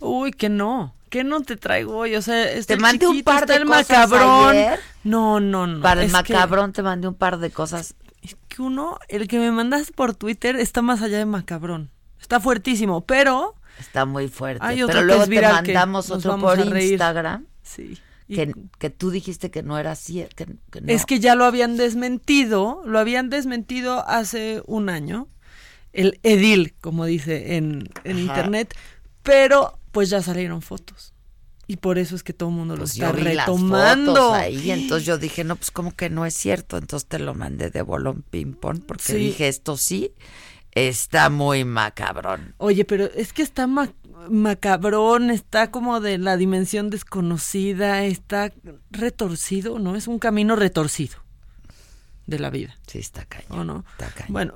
Uy, que no. ¿Qué no te traigo hoy? O sea, este te mandé un par de el cosas macabrón. ayer. No, no, no. Para el macabrón te mandé un par de cosas. Es que uno, el que me mandaste por Twitter está más allá de macabrón. Está fuertísimo, pero Está muy fuerte. Hay Pero luego te mandamos otro por. Instagram. Sí. Que, que tú dijiste que no era así. Que, que no. Es que ya lo habían desmentido, lo habían desmentido hace un año, el edil, como dice en, en internet, pero pues ya salieron fotos. Y por eso es que todo el mundo Pues lo está retomando. ahí, y entonces yo dije, no, pues como que no es cierto. Entonces te lo mandé de bolón ping-pong porque Sí. dije, esto sí está muy macabrón. Oye, pero es que está ma- macabrón, está como de la dimensión desconocida, está retorcido, ¿no? Es un camino retorcido de la vida. Sí, está cañón. ¿O no? Está cañón. Bueno,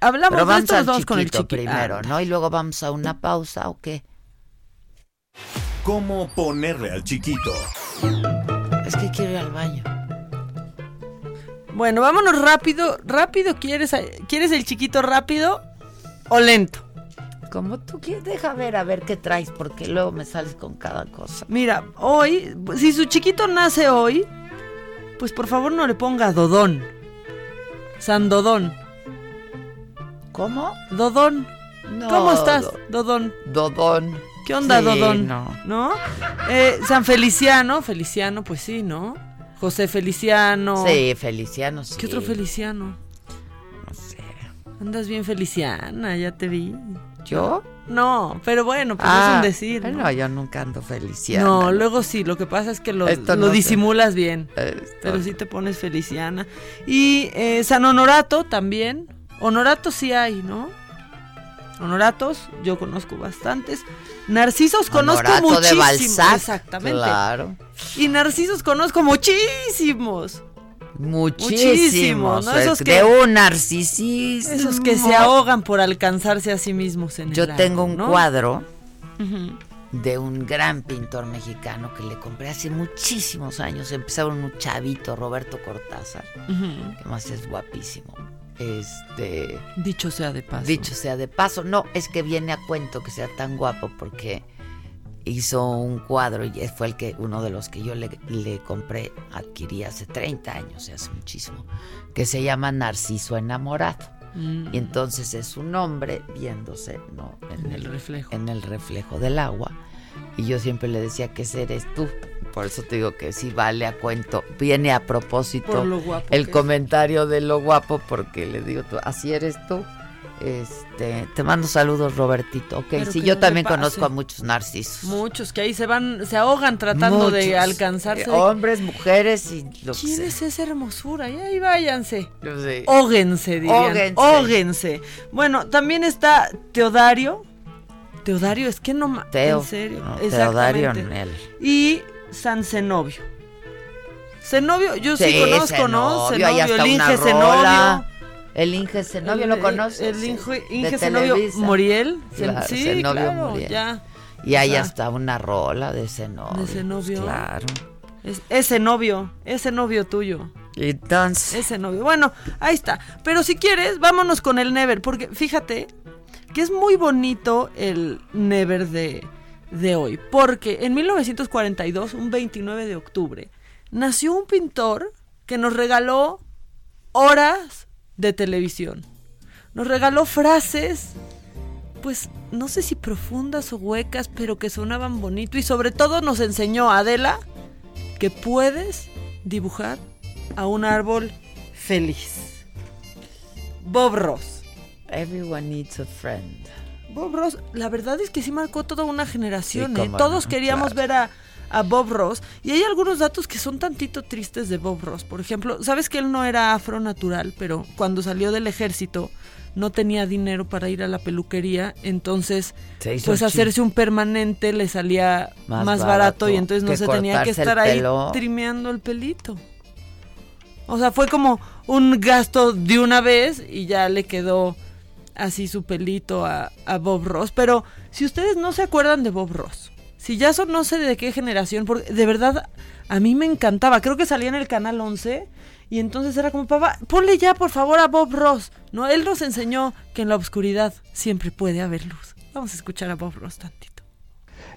hablamos Pero de vamos esto, al vamos con el chiquito chiquito. primero, ¿no? Y luego vamos a una pausa, ¿o qué? cómo ponerle al chiquito. Es que quiero ir al baño. Bueno, vámonos rápido. Rápido, ¿quieres, ¿quieres el chiquito rápido o lento? Como tú quieres, deja ver a ver qué traes, porque luego me sales con cada cosa. Mira, hoy, si su chiquito nace hoy, pues por favor no le ponga Dodón. San Dodón. ¿Cómo? Dodón. No, ¿Cómo estás, Do- Dodón? Dodón. ¿Qué onda, Sí, Dodón? no. Eh, San Feliciano, Feliciano, pues sí, ¿no? José Feliciano. Sí, Feliciano, sí. ¿Qué otro Feliciano? No sé. Andas bien Feliciana, ya te vi. ¿Yo? No, pero bueno, pues Ah, es un decir. No, ¿no? yo nunca ando Feliciana. No, luego sí, lo que pasa es que lo, lo no disimulas bien. Esto- Pero sí te pones Feliciana. Y eh, San Honorato también. Honorato sí hay, ¿no? Honoratos, yo conozco bastantes. Narcisos conozco Honorato de muchísimos. Balzac, Exactamente. claro. Y narcisos conozco muchísimos. Muchísimos. ¿no? Esos es que- de un narcisismo. Esos que se ahogan por alcanzarse a sí mismos en Yo el tengo un ¿no? cuadro de un gran pintor mexicano que le compré hace muchísimos años. Empezaba un chavito, Roberto Cortázar, que más es guapísimo. Este, Dicho sea de paso. dicho sea de paso, no, es que viene a cuento que sea tan guapo porque hizo un cuadro y fue el que uno de los que yo le, le compré, adquirí hace 30 años, hace muchísimo, que se llama Narciso enamorado. Mm. Y entonces es un hombre viéndose, ¿no? En el reflejo. En el reflejo del agua. Y yo siempre le decía que ese eres tú. Por eso te digo que sí vale a cuento. Viene a propósito el que es. comentario de lo guapo, porque le digo, tú, así eres tú. Este, te mando saludos, Robertito. Ok, Pero sí, que yo no también conozco a muchos narcisos. Muchos que ahí se van, se ahogan tratando de alcanzarse. Eh, Hombres, mujeres y lo que ¿Quién sea. es esa hermosura? Y ahí váyanse. Yo sé. Óguense, dirían. Óguense. Bueno, también está Teodario. Teodario, es que no Teo. En serio. No, Teodario. Nel. Y San Zenobio. Zenobio, yo sí, Sí, conozco, ¿no? Zenobio, el una Inge rola. Zenobio. El Inge Zenobio, ¿lo conoces? El Inge, Inge Zenobio Televisa. Moriel. Claro, sí, Zenobio claro, Muriel. ya. Y ahí Ya. hasta una rola de Zenobio. De Zenobio. Claro. Es, ese novio, ese novio tuyo. Entonces, Ese novio. Bueno, ahí está. Pero si quieres, vámonos con el Never, porque fíjate que es muy bonito el Never de, de hoy. Porque en 1942, un 29 de octubre, nació un pintor que nos regaló horas de televisión. Nos regaló frases, pues no sé si profundas o huecas, pero que sonaban bonito. Y sobre todo nos enseñó Adela que puedes dibujar a un árbol feliz. Bob Ross. everyone needs a friend. Bob Ross, la verdad es que sí marcó toda una generación. Sí, ¿eh? Todos queríamos claro. ver a, a Bob Ross. Y hay algunos datos que son tantito tristes de Bob Ross. Por ejemplo, sabes que él no era afro natural, pero cuando salió del ejército no tenía dinero para ir a la peluquería. Entonces, pues hacerse un permanente le salía Más más, barato barato, y entonces no se tenía que estar ahí trimeando el pelito. O sea, fue como un gasto de una vez y ya le quedó así su pelito a, Bob Ross. Pero si ustedes no se acuerdan de Bob Ross, si ya son no sé de qué generación, porque de verdad a mí me encantaba. Creo que salía en el canal 11 y entonces era como, papá, ponle ya por favor a Bob Ross. No, él nos enseñó que en la oscuridad siempre puede haber luz. Vamos a escuchar a Bob Ross tantito.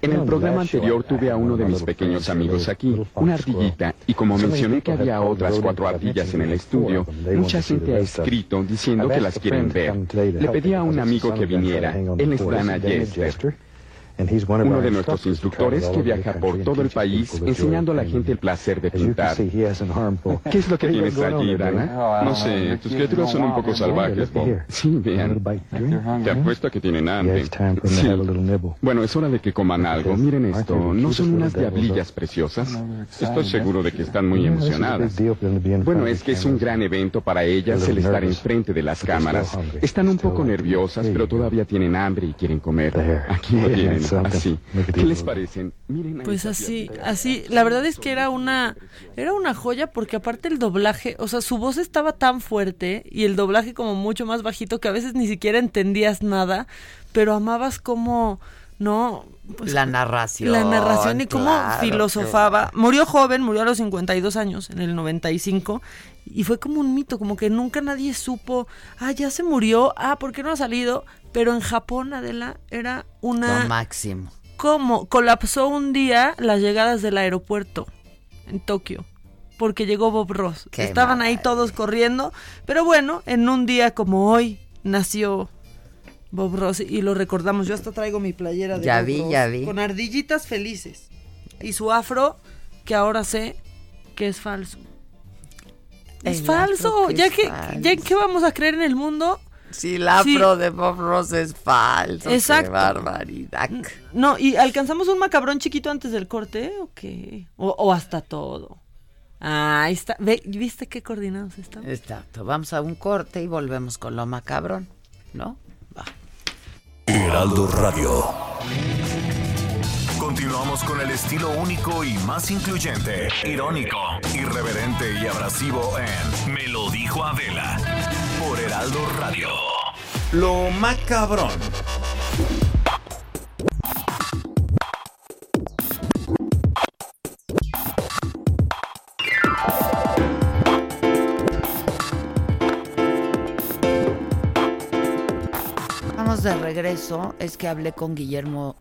En el programa anterior tuve a uno de mis pequeños amigos aquí, una ardillita, y como mencioné que había otras cuatro ardillas en el estudio, mucha gente ha escrito diciendo que las quieren ver. Le pedí a un amigo que viniera, él es Dana Jester, uno de nuestros instructores que viaja por todo el país enseñando a la gente el placer de pintar. ¿Qué es lo que tienes allí, Dana? No sé, tus criaturas son un poco salvajes, Bob. Sí, vean. Te apuesto a que tienen hambre. Sí. Bueno, es hora de que coman algo. Miren esto, ¿no son unas diablillas preciosas? Estoy seguro de que están muy emocionadas. Bueno, es que es un gran evento para ellas el estar enfrente de las cámaras. Están un poco nerviosas, pero todavía tienen hambre y quieren comer. Aquí lo tienen, así. ¿Qué les parecen? Miren Pues así, así, la verdad es que era una, era una joya porque aparte el doblaje, o sea, su voz estaba tan fuerte y el doblaje como mucho más bajito que a veces ni siquiera entendías nada, pero amabas como ¿no? Pues, la narración. La narración y cómo claro, filosofaba. Murió joven, murió a los 52 años, en el 95, y fue como un mito, como que nunca nadie supo, ah, ya se murió, ah, ¿por qué no ha salido? Pero en Japón, Adela, era una... Lo máximo. ¿Cómo? Colapsó un día las llegadas del aeropuerto en Tokio. Porque llegó Bob Ross. Qué Estaban ahí todos corriendo. Pero bueno, en un día como hoy nació Bob Ross y lo recordamos. Yo hasta traigo mi playera de Ya Bob vi, Ross, ya vi. Con ardillitas felices. Y su afro, que ahora sé que es falso. Es El falso. que ya es que, falso. ya que vamos a creer en el mundo. Sí, el afro Sí. de Bob Ross es falso. Exacto. Qué barbaridad. No, y alcanzamos un macabrón chiquito antes del corte, ¿o qué? O, o hasta todo. Ah, ahí está. Ve, ¿Viste qué coordinados estamos? Exacto. Vamos a un corte y volvemos con lo macabrón, ¿no? Va. Heraldo Radio. Continuamos con el estilo único y más incluyente, irónico, irreverente y abrasivo en Me lo dijo Adela por Heraldo Radio. Lo macabrón. Vamos de regreso. Es que hablé con Guillermo.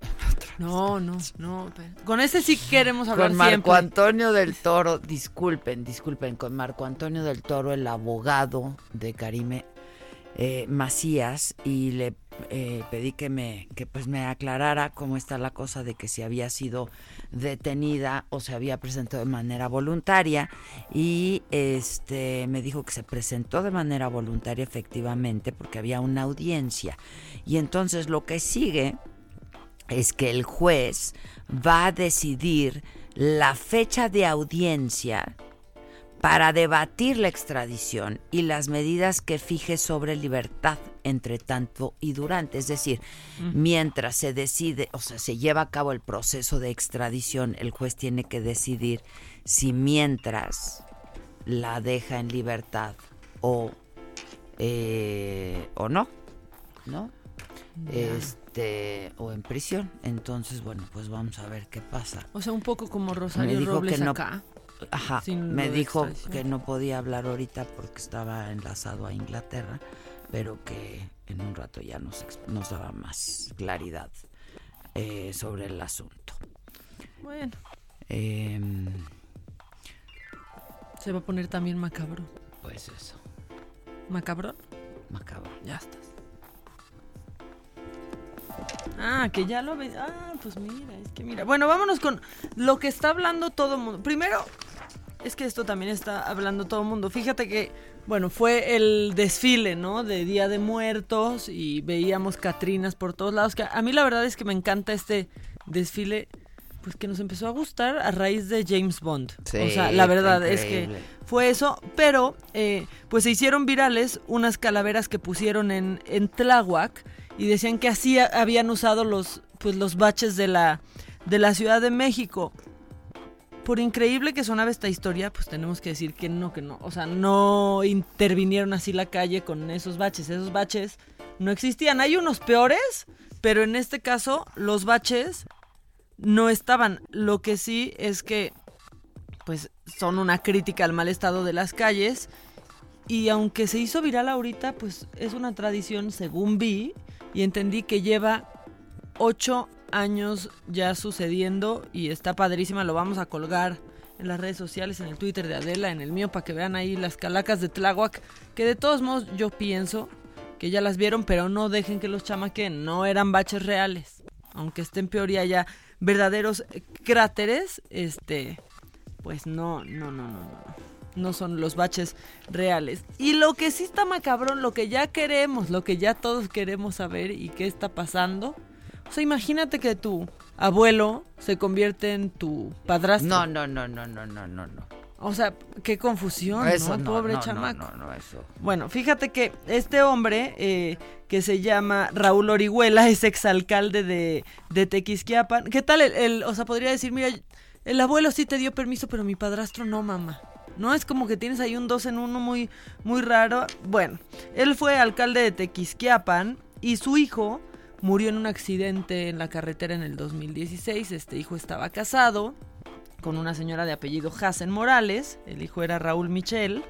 No, no, no. Con ese sí queremos hablar Con Marco siempre. Antonio del Toro, disculpen, disculpen, con Marco Antonio del Toro, el abogado de Karime eh, Macías, y le eh, pedí que me, que pues me aclarara cómo está la cosa de que si había sido detenida o se había presentado de manera voluntaria, y este me dijo que se presentó de manera voluntaria efectivamente porque había una audiencia. Y entonces lo que sigue es que el juez va a decidir la fecha de audiencia para debatir la extradición y las medidas que fije sobre libertad entre tanto y durante. Es decir, mientras se decide, o sea, se lleva a cabo el proceso de extradición, el juez tiene que decidir si mientras la deja en libertad o, eh, o no, ¿no? Este, o en prisión. Entonces, bueno, pues vamos a ver qué pasa. O sea, un poco como Me Rosario dijo Robles que no- acá. Ajá, me dijo que no podía hablar ahorita porque estaba enlazado a Inglaterra, pero que en un rato ya nos, nos daba más claridad eh, sobre el asunto. Bueno, Em, se va a poner también macabro. pues eso, ¿Macabrón? macabro. Ya estás. Ah, que ya lo ves. Ah, pues mira, es que mira. Bueno, vámonos con lo que está hablando todo el mundo. Primero, es que esto también está hablando todo el mundo. Fíjate que, bueno, fue el desfile, ¿no? De Día de Muertos y veíamos Catrinas por todos lados. Que a mí la verdad es que me encanta este desfile, pues que nos empezó a gustar a raíz de James Bond. Sí, o sea, la verdad es que fue eso, pero eh, pues se hicieron virales unas calaveras que pusieron en, en Tláhuac y decían que así habían usado los pues los baches de la de la Ciudad de México. Por increíble que sonaba esta historia, pues tenemos que decir que no, que no. O sea, no intervinieron así la calle con esos baches. Esos baches no existían. Hay unos peores, pero en este caso los baches no estaban. Lo que sí es que pues son una crítica al mal estado de las calles. Y aunque se hizo viral ahorita, pues es una tradición, según vi, y entendí que lleva ocho años ya sucediendo y está padrísima, lo vamos a colgar en las redes sociales, en el Twitter de Adela, en el mío, para que vean ahí las calacas de Tláhuac, que de todos modos yo pienso que ya las vieron, pero no dejen que los chamaquen, no eran baches reales, aunque estén peor y haya verdaderos cráteres, este, pues no, no, no, no, no. No son los baches reales. Y lo que sí está macabrón, lo que ya queremos, lo que ya todos queremos saber y qué está pasando. O sea, imagínate que tu abuelo se convierte en tu padrastro. No, no, no, no, no, no, no, no. O sea, qué confusión, Eso ¿no? no, Pobre no, no, chamaco. no, no, eso. Bueno, fíjate que este hombre, eh, que se llama Raúl Orihuela, es exalcalde de, de Tequisquiapan. ¿Qué tal? El, el- o sea, podría decir, mira, el abuelo sí te dio permiso, pero mi padrastro no, mamá. No es como que tienes ahí un dos en uno muy, muy raro. Bueno, él fue alcalde de Tequisquiapan y su hijo murió en un accidente en la carretera en el 2016. Este hijo estaba casado con una señora de apellido Hassen Morales, el hijo era Raúl Michel,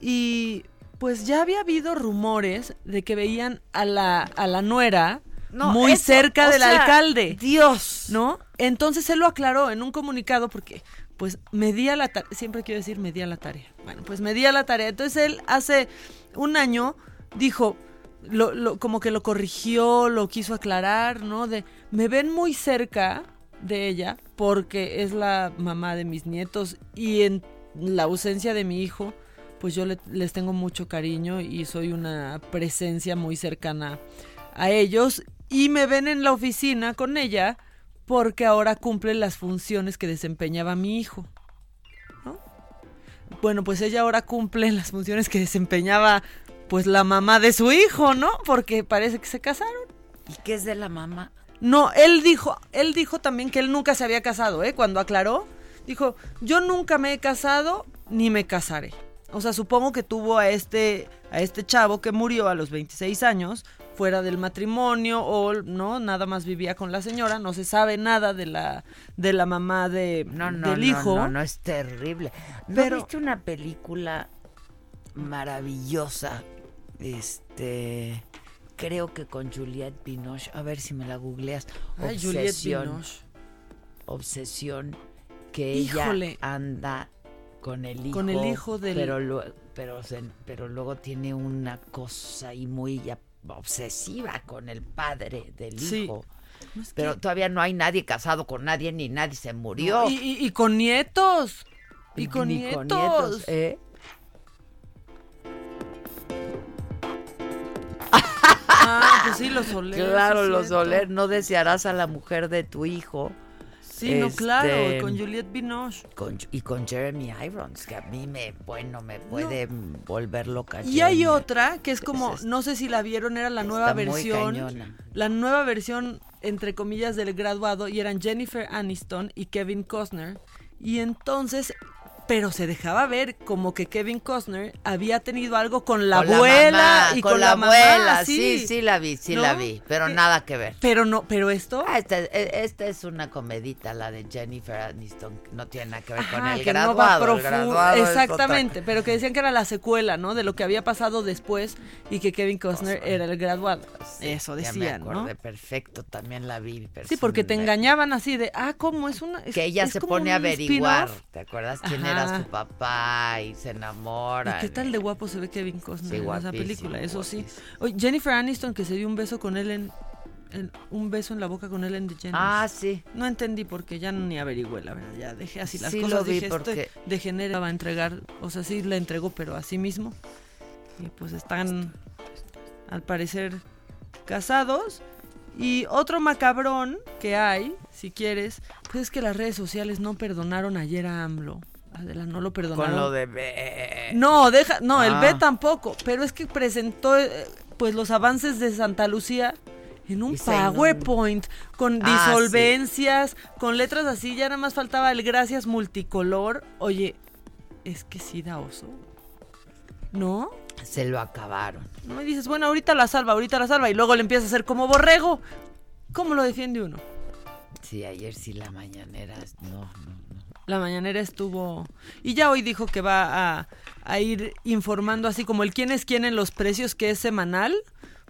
y pues ya había habido rumores de que veían a la, a la nuera No, muy eso, cerca del sea, alcalde. Dios. ¿No? Entonces él lo aclaró en un comunicado porque pues me di a la tarea, siempre quiero decir me a la tarea. Bueno, pues me di a la tarea. Entonces él hace un año dijo, lo, lo- como que lo corrigió, lo quiso aclarar, ¿no? De, me ven muy cerca de ella porque es la mamá de mis nietos y en la ausencia de mi hijo, pues yo le- les tengo mucho cariño y soy una presencia muy cercana a ellos y me ven en la oficina con ella porque ahora cumple las funciones que desempeñaba mi hijo. ¿no? Bueno, pues ella ahora cumple las funciones que desempeñaba pues la mamá de su hijo, ¿no? Porque parece que se casaron. ¿Y qué es de la mamá? No, él dijo, él dijo también que él nunca se había casado, ¿eh? Cuando aclaró, dijo, yo nunca me he casado ni me casaré. O sea, supongo que tuvo a este, a este chavo que murió a los 26 años, fuera del matrimonio, o no, nada más vivía con la señora, no se sabe nada de la, de la mamá de, No, no, del no, hijo. No, no, es terrible. ¿No Pero- viste una película maravillosa? Este. Creo que con Juliette Binoche. A ver si me la googleas. Ay, Juliette Obsesión. Obsesión. Que Híjole. ella anda con el hijo. Con el hijo del- Pero, lue- pero, pero luego tiene una cosa ahí muy obsesiva con el padre del Sí. hijo. No, es Pero que- todavía no hay nadie casado con nadie ni nadie se murió. No, y, y- y con nietos. Y con Ni nietos. ¿eh? Ah, pues sí, los Soler. Claro, los. Soler, no desearás a la mujer de tu hijo. Sí, no, claro, Este, con Juliette Binoche. con- y con Jeremy Irons, que a mí me, bueno, me puede volver loca. Y hay otra que es como, no sé si la vieron, era la nueva versión. cañona. La nueva versión, entre comillas, del graduado, y eran Jennifer Aniston y Kevin Costner. Y entonces, pero se dejaba ver como que Kevin Costner había tenido algo con la Con la abuela mamá, y con, con, la, abuela, sí, sí la vi, sí ¿No? la vi, pero nada que ver. Pero no, pero esto. Ah, esta, e- esta es una comedita, la de Jennifer Aniston, no tiene nada que ver con el que no graduado. va el graduado Exactamente, pero que decían que era la secuela, ¿no? De lo que había pasado después y que Kevin Costner era el graduado. Eso Ya me decían, ¿no? acordé perfecto, también la vi. Sí, porque te engañaban así de, ah, ¿cómo es una? es- Que ella es se pone a averiguar? ¿te acuerdas quién era Ajá. su papá? Y se enamora. ¿Y qué tal de guapo se ve Kevin Costner Sí, en esa película? Eso sí. Oye, Jennifer Aniston que se dio un beso con él en, en- un beso en la boca con Ellen DeGeneres. Ah, sí. No entendí porque ya ni averigüé, la verdad. Ya dejé así las Sí cosas. lo vi dije, porque- este DeGeneres va a entregar, o sea, sí la entregó, pero a sí mismo. Y pues están, al parecer, casados. Y otro macabrón que hay, si quieres, pues es que las redes sociales no perdonaron ayer a AMLO. Adela, no lo perdonaron. Con lo de... B. No, deja, no, el Ah. B tampoco, pero es que presentó eh, pues los avances de Santa Lucía en un. PowerPoint con Ah, sí. disolvencias, con letras así, ya nada más faltaba el gracias multicolor. Oye, es que sí da oso. ¿No? Se lo acabaron. No me dices, bueno, ahorita la salva, ahorita la salva y luego le empieza a hacer como borrego. ¿Cómo lo defiende uno? Sí, ayer sí la mañanera. No, no. La mañanera estuvo... Y ya hoy dijo que va a, a ir informando así como el quién es quién en los precios, que es semanal,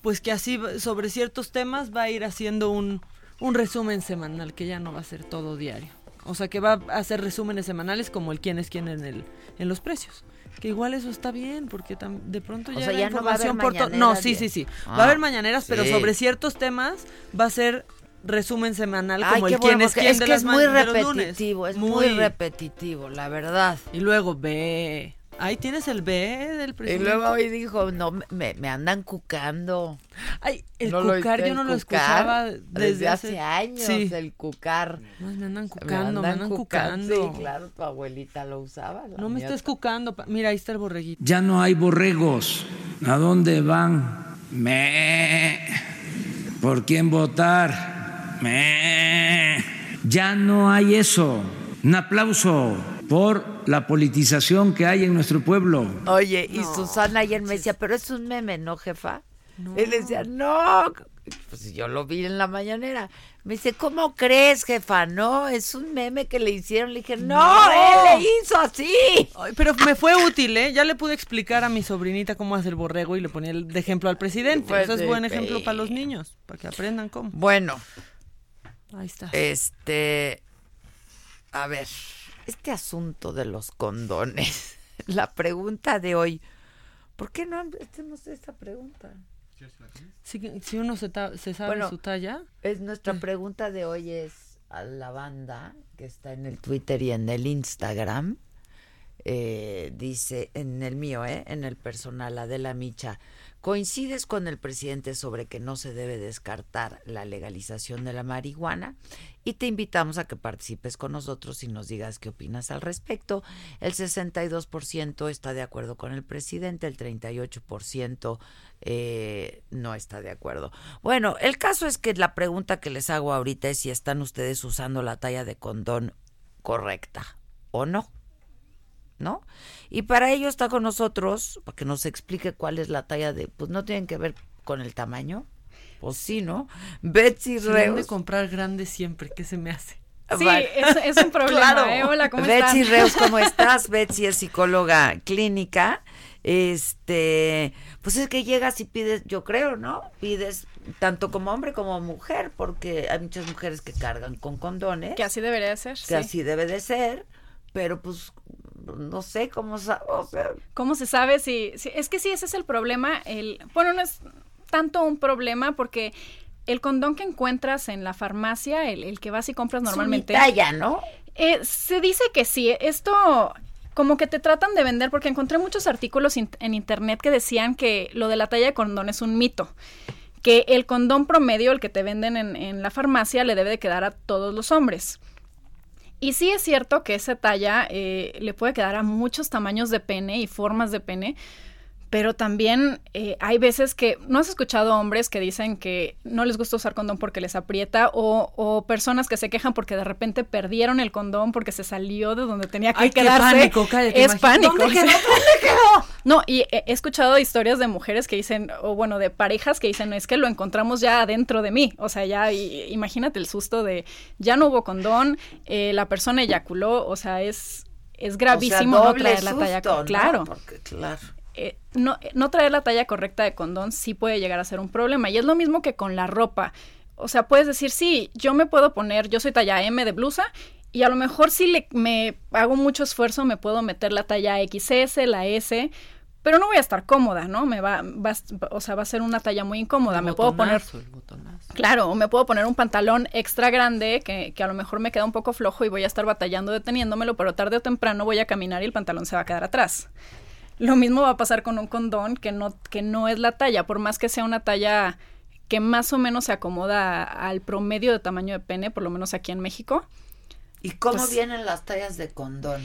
pues que así va- sobre ciertos temas va a ir haciendo un, un resumen semanal, que ya no va a ser todo diario. O sea que va a hacer resúmenes semanales como el quién es quién en, el, en los precios. Que igual eso está bien, porque tam- de pronto O ya sea, la ya no va a haber información por to- mañaneras No, sí, sí, sí. Va Ah, a haber mañaneras, pero sobre ciertos temas va a ser resumen semanal Ay, como el quién bueno, es quién es de que las es muy repetitivo, es muy repetitivo, la verdad. Y luego ve. Ahí tienes el B del Y presidente. luego hoy dijo, no, me, me andan cucando. Ay, el ¿No lo cucar yo no lo escuchaba desde, desde, hace, años, Sí. el cucar. Me andan cucando, me andan, cucando. Sí, claro, tu abuelita lo usaba. No me estés cucando. pa- Mira, ahí está el borreguito. Ya no hay borregos. ¿A dónde van? Me. ¿Por quién votar? Ya no hay eso. Un aplauso por la politización que hay en nuestro pueblo. Oye, y Susana ayer me decía, pero es un meme, ¿no, jefa? Él decía, no, Pues yo lo vi en la mañanera. Me dice, ¿cómo crees, jefa? No, es un meme que le hicieron. Le dije, no, No. él le hizo así. Ay, Pero me fue útil, ¿eh? Ya le pude explicar a mi sobrinita cómo hacer borrego y le ponía el- de ejemplo al presidente. Pues, Eso es buen ejemplo para los niños, para que aprendan cómo. Bueno, Ahí está. este, a ver, este asunto de los condones, la pregunta de hoy, ¿por qué no hacemos esta pregunta? Si, si uno se, ta- se sabe Bueno, su talla. Es nuestra pregunta de hoy es a la banda que está en el Twitter y en el Instagram. Eh, dice en el mío, ¿eh? en el personal, Adela Micha, ¿coincides con el presidente sobre que no se debe descartar la legalización de la marihuana? Y te invitamos a que participes con nosotros y nos digas qué opinas al respecto. El 62% está de acuerdo con el presidente, el 38% eh, no está de acuerdo. Bueno, el caso es que la pregunta que les hago ahorita es si están ustedes usando la talla de condón correcta o no. ¿No? Y para ello está con nosotros, para que nos explique cuál es la talla de, pues no tienen que ver con el tamaño, pues sí, ¿no? Betsy deben de Reus. comprar grandes siempre, ¿qué se me hace? Sí, Vale. es, es un problema. Claro. ¿eh? Hola, ¿cómo Betsy están? Reus, ¿cómo estás? Betsy es psicóloga clínica. Este, pues es que llegas y pides, yo creo, ¿no? Pides tanto como hombre como mujer, porque hay muchas mujeres que cargan con condones. Que así debería de ser. que sí. así debe de ser, pero pues no sé cómo, o sea, ¿Cómo se sabe si, si- Es que sí, ese es el problema. El, bueno, no es tanto un problema porque el condón que encuentras en la farmacia, el, el que vas y compras es normalmente... unitalla, ¿no? Eh, se dice que sí. Esto como que te tratan de vender porque encontré muchos artículos in- en internet que decían que lo de la talla de condón es un mito. Que el condón promedio, el que te venden en, en la farmacia, le debe de quedar a todos los hombres. Y sí es cierto que esa talla eh, le puede quedar a muchos tamaños de pene y formas de pene, pero también eh, hay veces que, ¿no has escuchado hombres que dicen que no les gusta usar condón porque les aprieta o, o personas que se quejan porque de repente perdieron el condón porque se salió de donde tenía que Ay, qué quedarse? pánico, cállate, es pánico. ¿Dónde quedó? ¿Dónde No, y he he escuchado historias de mujeres que dicen, o bueno, de parejas que dicen, es que lo encontramos ya adentro de mí. O sea, ya y- imagínate el susto de, ya no hubo condón, eh, la persona eyaculó, o sea, es, es gravísimo O sea, no traer la talla. ¿no? Claro. Porque, claro. Eh, no, no traer la talla correcta de condón sí puede llegar a ser un problema. Y es lo mismo que con la ropa. O sea, puedes decir, sí, yo me puedo poner, yo soy talla M de blusa, y a lo mejor si le, me hago mucho esfuerzo me puedo meter la talla XS, la S, pero no voy a estar cómoda, ¿no? Me va, va o sea, va a ser una talla muy incómoda. Me puedo poner el botonazo. Claro, o me puedo poner un pantalón extra grande que, que a lo mejor me queda un poco flojo y voy a estar batallando deteniéndomelo, pero tarde o temprano voy a caminar y el pantalón se va a quedar atrás. Lo mismo va a pasar con un condón que no, que no es la talla, por más que sea una talla que más o menos se acomoda al promedio de tamaño de pene, por lo menos aquí en México. ¿Y cómo Pues- vienen las tallas de condón?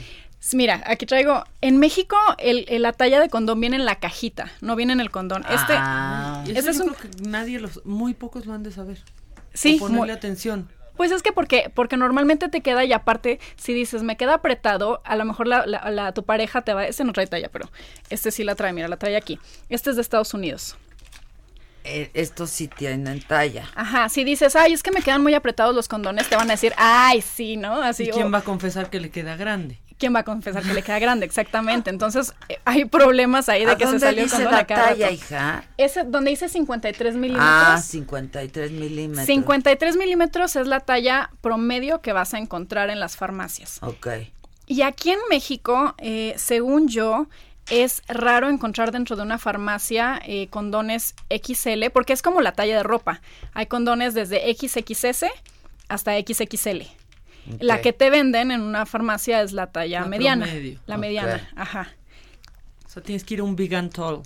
Mira, aquí traigo, en México el, el- la talla de condón viene en la cajita, no viene en el condón. Este, Ah. Este es un, creo que nadie los, muy pocos lo han de saber. Sí, O ponerle muy- atención. Pues es que porque, porque normalmente te queda y aparte, si dices me queda apretado, a lo mejor la, la- la- tu pareja te va, este no trae talla, pero este sí la trae, mira, la trae aquí. Este es de Estados Unidos. Eh, estos sí tienen talla. Ajá, si dices, ay, es que me quedan muy apretados los condones, te van a decir, ay, sí, ¿no? Así, ¿Y quién va a confesar que le queda grande? ¿Quién va a confesar que le queda grande? Exactamente. Entonces, eh, hay problemas ahí de ¿A que se salió dice condón la a cada talla, hija? Ese, donde dice 53 milímetros. Ah, 53 milímetros. 53 milímetros es la talla promedio que vas a encontrar en las farmacias. Ok. Y aquí en México, eh, según yo, es raro encontrar dentro de una farmacia eh, condones XL, porque es como la talla de ropa. Hay condones desde XXS hasta XXL. La que te venden en una farmacia es la talla La mediana. promedio. La mediana, ajá. O sea, tienes que ir a un Big and Tall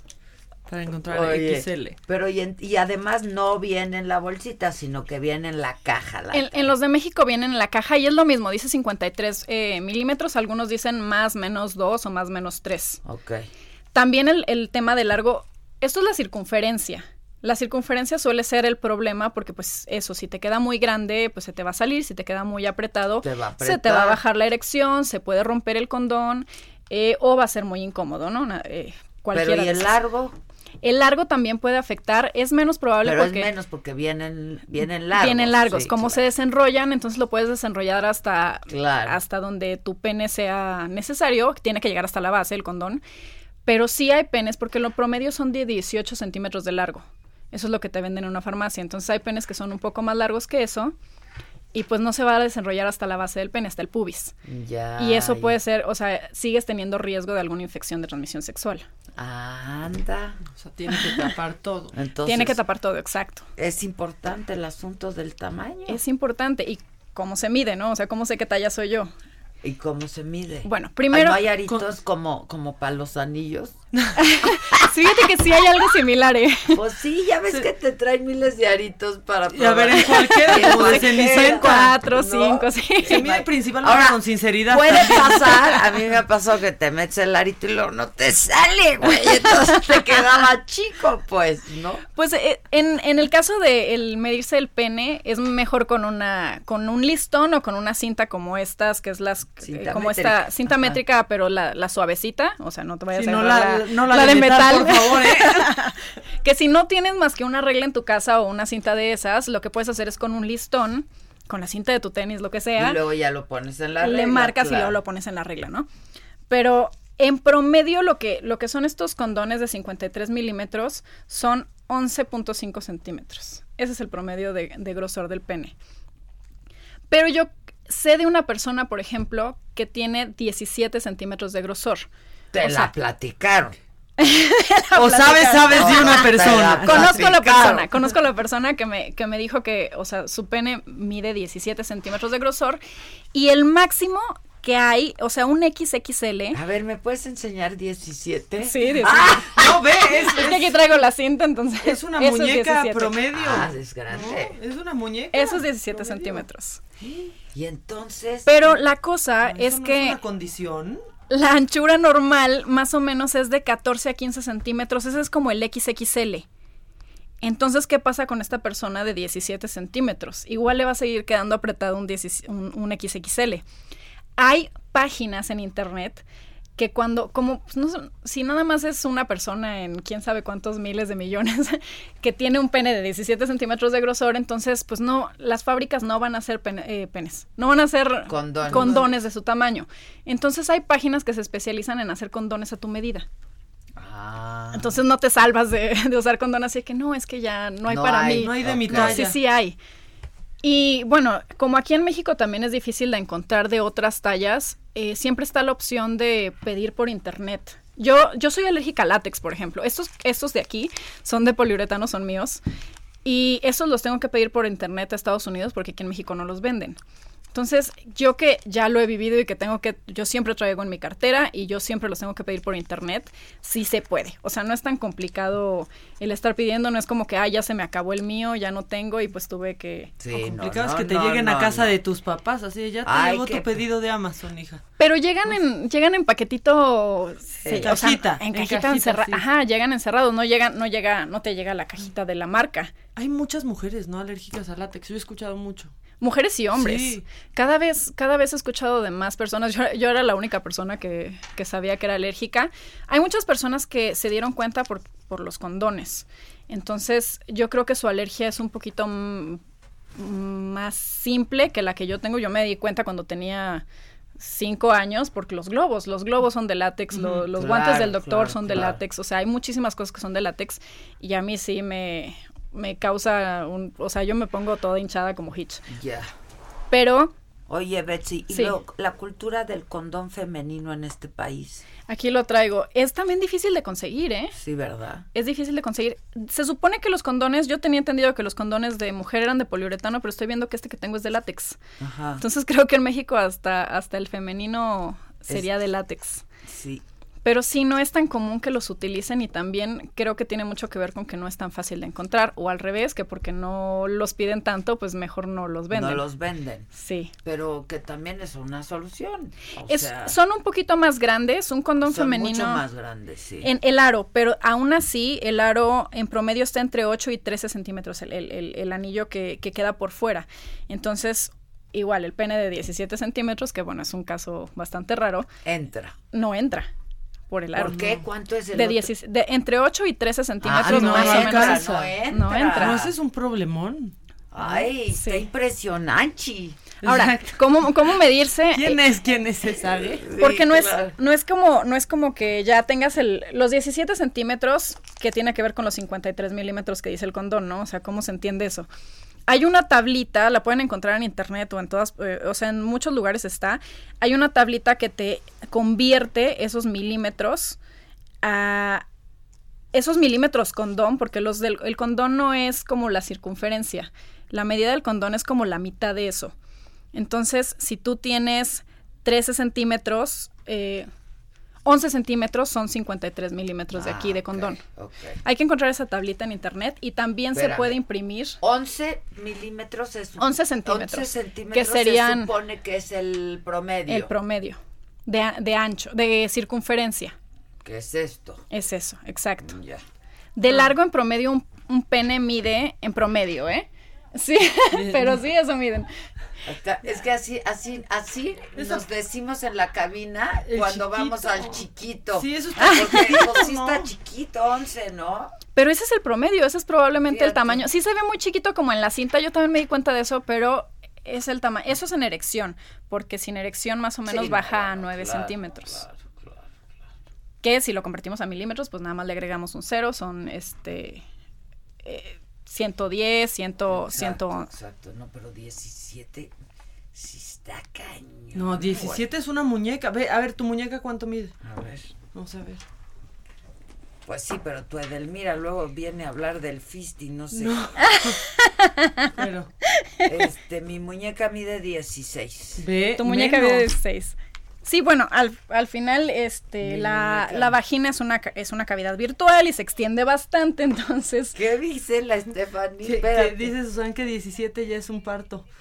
para encontrar Oye, XL. Pero y, en- y además no viene en la bolsita, sino que viene en la caja. La En, en los de México vienen en la caja y es lo mismo, dice 53 eh, milímetros, algunos dicen más, menos 2 o más, menos 3. Ok. También el, el tema de largo, esto es la circunferencia. La circunferencia suele ser el problema porque pues eso, si te queda muy grande, pues se te va a salir, si te queda muy apretado, Te va a se te va a bajar la erección, se puede romper el condón eh, o va a ser muy incómodo, ¿no? Eh, cualquiera Pero ¿y el largo? El largo también puede afectar, es menos probable Pero porque es menos porque vienen, vienen largos. vienen largos. sí, Como se desenrollan, entonces lo puedes desenrollar hasta, Claro. hasta donde tu pene sea necesario. Tiene que llegar hasta la base, el condón. Pero sí hay penes, porque lo promedio son de 18 centímetros de largo. Eso es lo que te venden en una farmacia. Entonces hay penes que son un poco más largos que eso. Y pues no se va a desenrollar hasta la base del pene, hasta el pubis. Ya. y eso puede ser, o sea, sigues teniendo riesgo de alguna infección de transmisión sexual. Anda. O sea, tiene que tapar todo. Entonces, Tiene que tapar todo, exacto. Es importante el asunto del tamaño. Es importante. Y cómo se mide, ¿no? O sea, cómo sé qué talla soy yo. ¿Y cómo se mide? Bueno, primero- ¿No hay aritos como, como para los anillos? Fíjate que sí hay algo similar, ¿eh? Pues sí, ya ves que te traen miles de aritos para Y a ver, en probar. cualquiera, En como de. Cuatro, cinco, sí. Se mide principalmente Ahora, con sinceridad. Puede pasar, a mí me ha pasado que te metes el arito y luego no te sale, güey. Entonces te quedaba chico, pues, ¿no? Pues eh, en, en el caso de el medirse el pene, es mejor con una con un listón o con una cinta como estas, que es las Cinta como métrica. esta cinta Ajá. métrica, pero la, la suavecita, o sea, no te vayas Sí, a no la- no la de metal, por favor, ¿eh? que si no tienes más que una regla en tu casa o una cinta de esas, lo que puedes hacer es con un listón, con la cinta de tu tenis, lo que sea, Y luego ya lo pones en la le regla, marcas y luego lo pones en la regla, ¿no? Pero en promedio lo que, lo que son estos condones de 53 milímetros son 11.5 centímetros. Ese es el promedio de, de grosor del pene. Pero yo sé de una persona, por ejemplo, que tiene 17 centímetros de grosor. Te O la sea, platicaron. O sabes, sabes de una persona. Conozco la persona, conozco la persona que me, que me dijo que, o sea, su pene mide 17 centímetros de grosor y el máximo que hay, o sea, un XXL. A ver, ¿me puedes enseñar 17? Sí, 17. Ah, No, ve, es, Es que aquí traigo la cinta, entonces. es una es muñeca 17. promedio. Ah, es grande. Es una muñeca. Eso es 17 centímetros. Y entonces... Pero la cosa ¿Eso es no que es una condición? La anchura normal más o menos es de 14 a 15 centímetros. Ese es como el XXL. Entonces, ¿qué pasa con esta persona de 17 centímetros? Igual le va a seguir quedando apretado un, 10 un, un XXL. Hay páginas en internet que cuando, como, pues, no si nada más es una persona en quién sabe cuántos miles de millones que tiene un pene de 17 centímetros de grosor, entonces, pues no, las fábricas no van a hacer pene- eh, penes, no van a hacer Condones. condones de su tamaño. Entonces hay páginas que se especializan en hacer condones a tu medida. Ah, Entonces no te salvas de, de usar condón así que no, es que ya no hay No para hay, mí. No hay de mi. No, talla. sí, sí hay. Y bueno, como aquí en México también es difícil de encontrar de otras tallas, eh, siempre está la opción de pedir por internet. Yo, yo soy alérgica al látex, por ejemplo. Estos, estos de aquí son de poliuretano, son míos. Y esos los tengo que pedir por internet a Estados Unidos porque aquí en México no los venden. Entonces, yo que ya lo he vivido y que tengo que, yo siempre traigo en mi cartera y yo siempre los tengo que pedir por internet, sí se puede. O sea, no es tan complicado el estar pidiendo, no es como que, ah, ya se me acabó el mío, ya no tengo y pues tuve que... sí, no, complicado es no, que te no, lleguen a casa no. de tus papás, así ya te Ay, llegó tu pedido de Amazon, hija. Pero llegan en, llegan en paquetito, sí, En o sea, cajita, en en cajita, cajita, encerrada. sí. Ajá, llegan encerrados, no llegan, no llega, no te llega la cajita de la marca. Hay muchas mujeres, ¿no? Alérgicas al látex. Yo he escuchado mucho. Mujeres y hombres. Sí. Cada vez, cada vez he escuchado de más personas. Yo, yo era la única persona que, que sabía que era alérgica. Hay muchas personas que se dieron cuenta por, por los condones. Entonces, yo creo que su alergia es un poquito más simple que la que yo tengo. Yo me di cuenta cuando tenía cinco años porque los globos, los globos son de látex, lo- los Claro, guantes del doctor claro, son de claro. látex, o sea, hay muchísimas cosas que son de látex y a mí sí me, me causa un, o sea, yo me pongo toda hinchada como Hitch. Ya. Pero Oye, Betsy, y Sí. la cultura del condón femenino en este país. aquí lo traigo. Es también difícil de conseguir, ¿eh? Sí, ¿verdad? Es difícil de conseguir. Se supone que los condones, yo tenía entendido que los condones de mujer eran de poliuretano, pero estoy viendo que este que tengo es de látex. Ajá. Entonces creo que en México hasta, hasta el femenino sería de látex. Sí. Pero sí, no es tan común que los utilicen y también creo que tiene mucho que ver con que no es tan fácil de encontrar. O al revés, que porque no los piden tanto, pues mejor no los venden. No los venden. Sí. Pero que también es una solución. O Es- sea, son un poquito más grandes, un condón son femenino. mucho más grandes, sí. En el aro, pero aún así el aro en promedio está entre 8 y 13 centímetros, el, el- el- el anillo que, que queda por fuera. Entonces, igual, el pene de 17 centímetros, que bueno, es un caso bastante raro, Entra. no entra. Por el ¿Por aro. qué? ¿Cuánto es el de otro? 16 de entre 8 y 13 centímetros no, más no o menos. No entra. No entra. No, ese es un problemón. Ay, está impresionante. Ahora, ¿cómo, cómo medirse? ¿Quién es? ¿Quién es? ¿Sabe? Porque no es, claro. no es como, no es como que ya tengas el, los 17 centímetros que tiene que ver con los 53 milímetros que dice el condón, ¿no? O sea, ¿cómo se entiende eso? Hay una tablita, la pueden encontrar en internet o en todas, eh, o sea, en muchos lugares está. Hay una tablita que te convierte esos milímetros a esos milímetros condón, porque los del el condón no es como la circunferencia. La medida del condón es como la mitad de eso. Entonces, si tú tienes 13 centímetros, eh, 11 centímetros son 53 milímetros de aquí de condón. Hay que encontrar esa tablita en internet y también se puede imprimir 11 milímetros es 11 centímetros, 11 centímetros que serían se supone que es el promedio. el promedio de, ancho, de circunferencia. ¿Qué es esto? Es eso, exacto. De largo en promedio, un, un pene mide en promedio, ¿eh? Sí, pero sí, eso miden. Es que así, así, así nos decimos en la cabina El cuando chiquito. vamos al chiquito. Sí, eso está Porque digo, sí está chiquito, 11, ¿no? Pero ese es el promedio, ese es probablemente el tamaño. Sí se ve muy chiquito como en la cinta, yo también me di cuenta de eso, pero es el tamaño. Eso es en erección, porque sin erección más o menos Sí, baja a no, 9 claro, centímetros. claro, claro. Que si lo convertimos a milímetros, pues nada más le agregamos un cero, son este eh, 110, 100, Exacto, 100 exacto, no, pero 17 sí está cañón. No, 17 es una muñeca. Ve, a ver, tu muñeca cuánto mide. A ver. Vamos a ver. Pues sí, pero tu Edelmira luego viene a hablar del fist y no sé. No. Pero, Este, mi muñeca mide 16. ve. Tu muñeca menos. mide 16. Sí, bueno, al, al final este, la, la vagina es una, ca- es una cavidad virtual y se extiende bastante, entonces... ¿Qué dice la Estefanía? Que, dice Susan que 17 ya es un parto.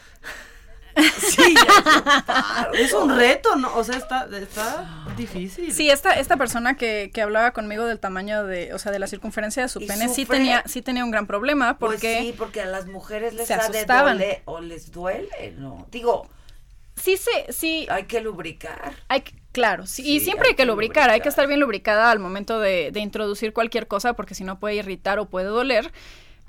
Sí, ya es un parto. Es un reto, ¿no? O sea, está, está difícil. Sí, esta, esta persona que, que hablaba conmigo del tamaño de, o sea, de la circunferencia de su ¿Y pene, sí tenía, sí tenía un gran problema Pues porque sí, porque a las mujeres les se ha de asustaban. doler o les duele, ¿no? Digo, sí, se, sí, hay que lubricar. hay que- claro, sí, y siempre hay hay que lubricar, hay que estar bien lubricada al momento de, de introducir cualquier cosa porque si no puede irritar o puede doler.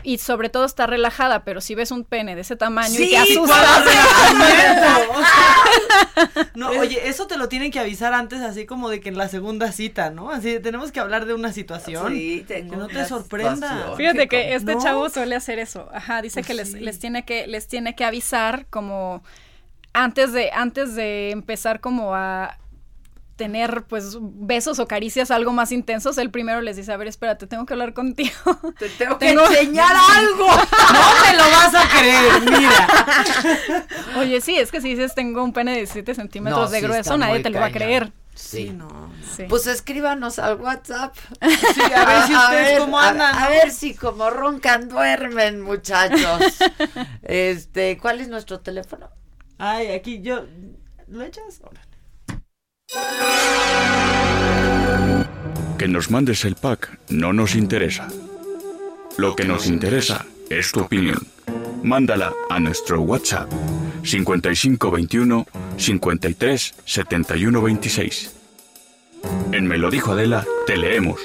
Y sobre todo estar relajada, pero si ves un pene de ese tamaño y te asustas. No, oye, eso te lo tienen que avisar antes, así como de que en la segunda cita, ¿no? Así tenemos que hablar de una situación. Sí, tengo que no te sorprenda. situación. Fíjate ¿Qué que este no? chavo suele hacer eso. Ajá, dice Pues que les, les tiene que les tiene que avisar como antes de antes de empezar como a tener pues besos o caricias algo más intensos, él primero les dice, a ver, espérate, tengo que hablar contigo. Te tengo que Tengo- enseñar algo. No me lo vas a creer, mira. Oye, sí, es que si dices tengo un pene de 17 centímetros No, de sí grueso, nadie te lo va a creer. Sí. no. Sí. Pues escríbanos al WhatsApp. Sí, a ver si ustedes cómo a- andan. A, ¿no? ver si como roncan duermen, muchachos. Este, ¿cuál es nuestro teléfono? Ay, aquí yo. ¿Lo echas? Que nos mandes el pack no nos interesa. Lo que nos interesa es tu opinión. Mándala a nuestro WhatsApp 5521 53 71 26. En Me lo dijo Adela, te leemos,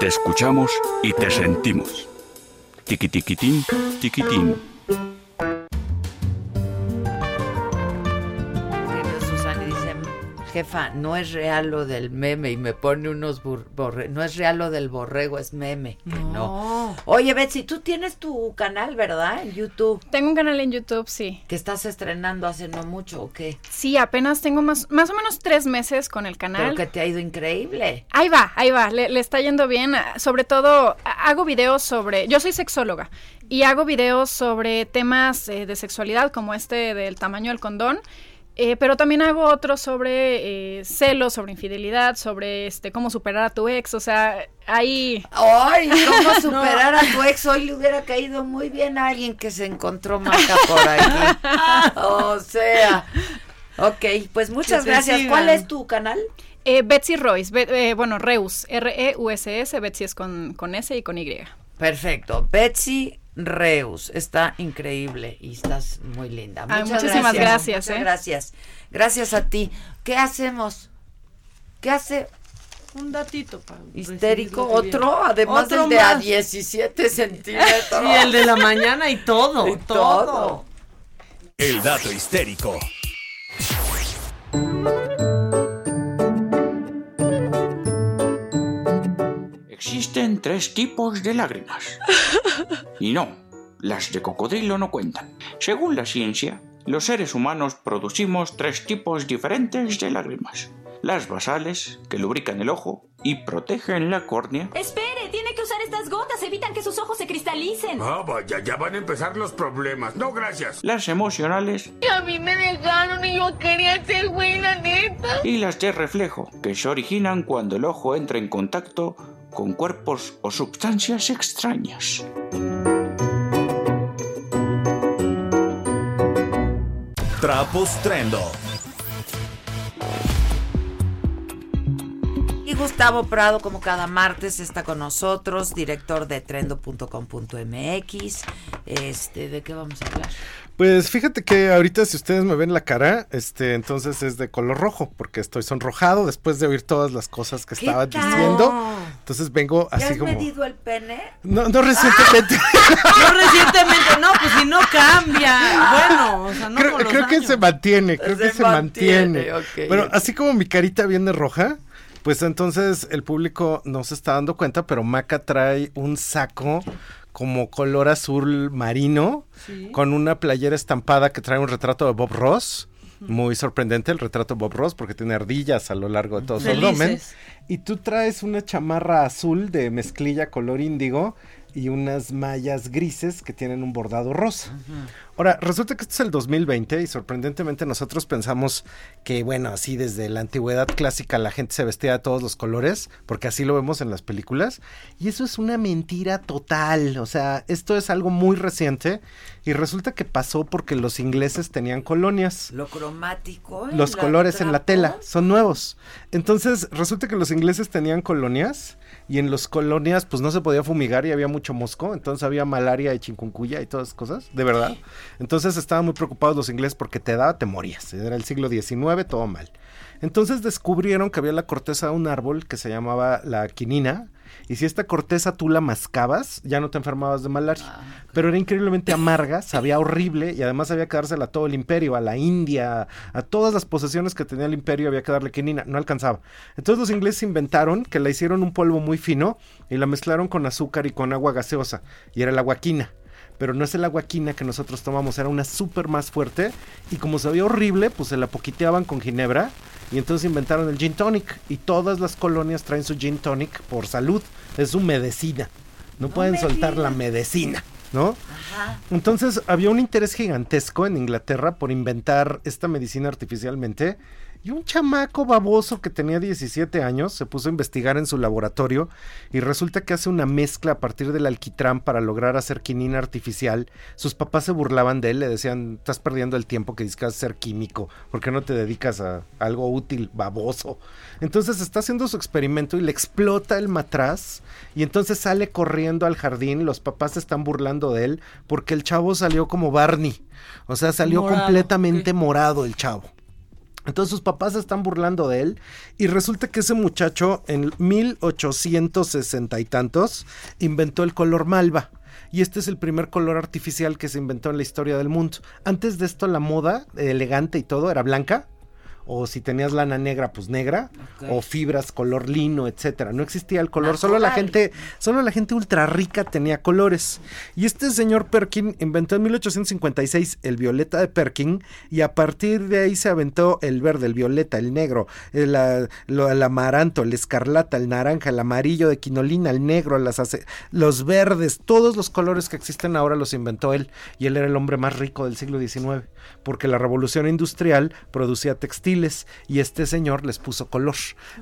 te escuchamos y te sentimos. Tiqui tiquitín, jefa, no es real lo del meme y me pone unos borre- no es real lo del borrego, es meme. que no. No. Oye, Betsy, tú tienes tu canal, ¿verdad? En YouTube, Tengo un canal en YouTube, sí. que estás estrenando hace no mucho, ¿o qué? Sí, apenas tengo más, más o menos tres meses con el Pero canal. que te ha ido increíble. Ahí va, ahí va, le, le está yendo bien. Sobre todo, ha- hago videos sobre. Yo soy sexóloga y hago videos sobre temas eh, de sexualidad, como este del tamaño del condón. Eh, pero también hago otros sobre eh, celos, sobre infidelidad, sobre este cómo superar a tu ex. O sea, ahí. Ay, ¿cómo superar a tu ex? Hoy le hubiera caído muy bien a alguien que se encontró marca por ahí. O sea, ok, pues muchas Que gracias. ¿Cuál es tu canal? eh, Betsy Royce, Be- eh, bueno, Reus, R-E-U-S-S, Betsy es con, con S y con Y. Perfecto. Betsy Reus, está increíble y estás muy linda. Ay, Muchas muchísimas gracias, Muchas ¿eh? gracias. Gracias a ti. ¿Qué hacemos? ¿Qué hace? Un datito para Histérico, otro, además Otro del de a más. 17 centímetros. Sí, el de la mañana y todo, Y todo. todo. El dato histérico. Existen tres tipos de lágrimas. Y no, las de cocodrilo no cuentan. Según la ciencia, los seres humanos producimos tres tipos diferentes de lágrimas. Las basales, que lubrican el ojo y protegen la córnea. Espere, tiene que usar estas gotas, evitan que sus ojos se cristalicen. Ah, vaya, ya van a empezar los problemas. No, gracias. Las emocionales Y a mí me dejaron y yo quería ser buena neta. y las de reflejo, que se originan cuando el ojo entra en contacto con cuerpos o sustancias extrañas. Trapos Trendo. Y Gustavo Prado, como cada martes, está con nosotros, director de trendo.com.mx. Este, ¿de qué vamos a hablar? Pues fíjate que ahorita si ustedes me ven la cara, este, entonces es de color rojo, porque estoy sonrojado después de oír todas las cosas que ¿Qué estaban tal? diciendo. Entonces vengo ¿Ya así has como. medido el pene? No, no recientemente. No recientemente, no, pues si no cambia. Bueno, o sea, no creo con los creo que se mantiene, creo Se que se mantiene, mantiene. ok, Pero así como mi carita viene roja, pues entonces el público no se está dando cuenta, pero Maca trae un saco como color azul marino Sí. con una playera estampada que trae un retrato de Bob Ross. Muy sorprendente el retrato de Bob Ross porque tiene ardillas a lo largo de todo su abdomen. Y tú traes una chamarra azul de mezclilla color índigo y unas mallas grises que tienen un bordado rosa. Ahora, resulta que este es el 2020 y sorprendentemente nosotros pensamos que, bueno, así desde la antigüedad clásica la gente se vestía de todos los colores, porque así lo vemos en las películas, y eso es una mentira total, o sea, esto es algo muy reciente y resulta que pasó porque los ingleses tenían colonias. Lo cromático. en Los colores en la tela son nuevos. Entonces, resulta que los ingleses tenían colonias y en las colonias pues no se podía fumigar y había mucho mosco, entonces había malaria y chikungunya y todas esas cosas, de verdad. Entonces estaban muy preocupados los ingleses porque te daba, te morías. Era el siglo XIX, todo mal. Entonces descubrieron que había la corteza de un árbol que se llamaba la quinina. Y si esta corteza tú la mascabas, ya no te enfermabas de malaria. Pero era increíblemente amarga, sabía horrible y además había que dársela a todo el imperio, a la India, a todas las posesiones que tenía el imperio había que darle quinina, no alcanzaba. Entonces los ingleses inventaron que la hicieron un polvo muy fino y la mezclaron con azúcar y con agua gaseosa y era el agua quina pero no es el agua quina que nosotros tomamos, era una súper más fuerte y como sabía horrible, pues se la poquiteaban con ginebra y entonces inventaron el gin tonic y todas las colonias traen su gin tonic por salud, es su medicina, no, pueden soltar la medicina, ¿no? Ajá. Entonces había un interés gigantesco en Inglaterra por inventar esta medicina artificialmente. Y un chamaco baboso que tenía 17 años se puso a investigar en su laboratorio y resulta que hace una mezcla a partir del alquitrán para lograr hacer quinina artificial. Sus papás se burlaban de él, le decían, estás perdiendo el tiempo que dices ser químico, ¿por qué no te dedicas a algo útil, baboso? Entonces está haciendo su experimento y le explota el matraz y entonces sale corriendo al jardín, los papás se están burlando de él porque el chavo salió como Barney, o sea, salió Morado, completamente morado el chavo. Entonces sus papás se están burlando de él y resulta que ese muchacho en 1860 y tantos inventó el color malva. Y este es el primer color artificial que se inventó en la historia del mundo. Antes de esto la moda elegante y todo era blanca. O si tenías lana negra, pues negra. O fibras color lino, etcétera. No existía el color. Solo la gente, solo la gente ultra rica tenía colores. Y este señor Perkin inventó en 1856 el violeta de Perkin. Y a partir de ahí se aventó el verde, el violeta, el negro, el, lo- el amaranto, el escarlata, el naranja, el amarillo de quinolina, el negro, las ace- los verdes, todos los colores que existen ahora los inventó él. Y él era el hombre más rico del siglo XIX. Porque la revolución industrial producía textiles y este señor les puso color.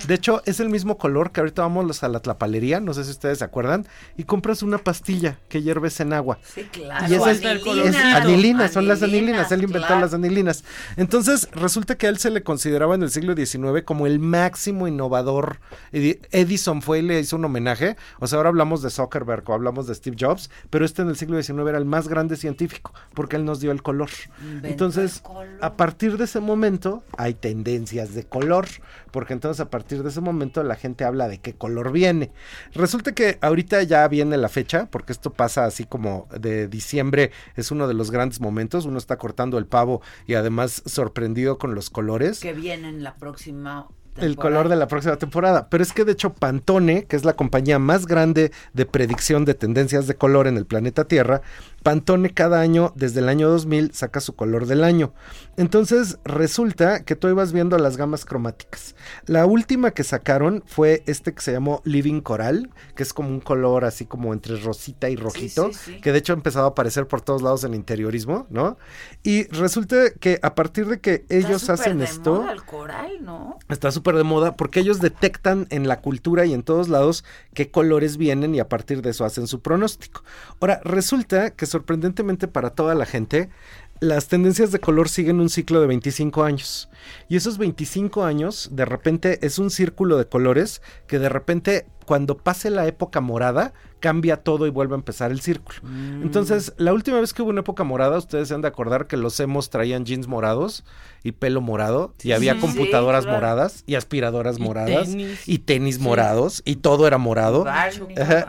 De hecho, es el mismo color que ahorita vamos a la tlapalería, no sé si ustedes se acuerdan, y compras una pastilla que hierves en agua. Sí, claro. Y es, Anilina. es anilina, son las anilinas, él inventó claro. las anilinas. Entonces, resulta que a él se le consideraba en el siglo XIX como el máximo innovador. Edi- Edison fue y le hizo un homenaje. O sea, ahora hablamos de Zuckerberg o hablamos de Steve Jobs, pero este en el siglo XIX era el más grande científico porque él nos dio el color. Inventó Entonces, el color. a partir de ese momento hay tendencias de color, porque entonces a partir de ese momento la gente habla de qué color viene. Resulta que ahorita ya viene la fecha, porque esto pasa así como de diciembre, es uno de los grandes momentos, uno está cortando el pavo y además sorprendido con los colores. Que vienen la próxima. El color de la próxima temporada. Pero es que de hecho Pantone, que es la compañía más grande de predicción de tendencias de color en el planeta Tierra, Pantone cada año, desde el año 2000, saca su color del año. Entonces resulta que tú ibas viendo las gamas cromáticas. La última que sacaron fue este que se llamó Living Coral, que es como un color así como entre rosita y rojito, sí, sí. que de hecho ha empezado a aparecer por todos lados en interiorismo, ¿no? Y resulta que a partir de que ellos hacen de esto... moda el coral, ¿no? Está súper de moda porque ellos detectan en la cultura y en todos lados qué colores vienen y a partir de eso hacen su pronóstico. Ahora, resulta que sorprendentemente para toda la gente, las tendencias de color siguen un ciclo de 25 años. Y esos 25 años, de repente, es un círculo de colores que de repente, cuando pase la época morada, cambia todo y vuelve a empezar el círculo. Mm. Entonces, la última vez que hubo una época morada, ustedes se han de acordar que los emos traían jeans morados y pelo morado, y había Sí, computadoras claro. moradas y aspiradoras Y moradas tenis. y tenis morados y todo era morado.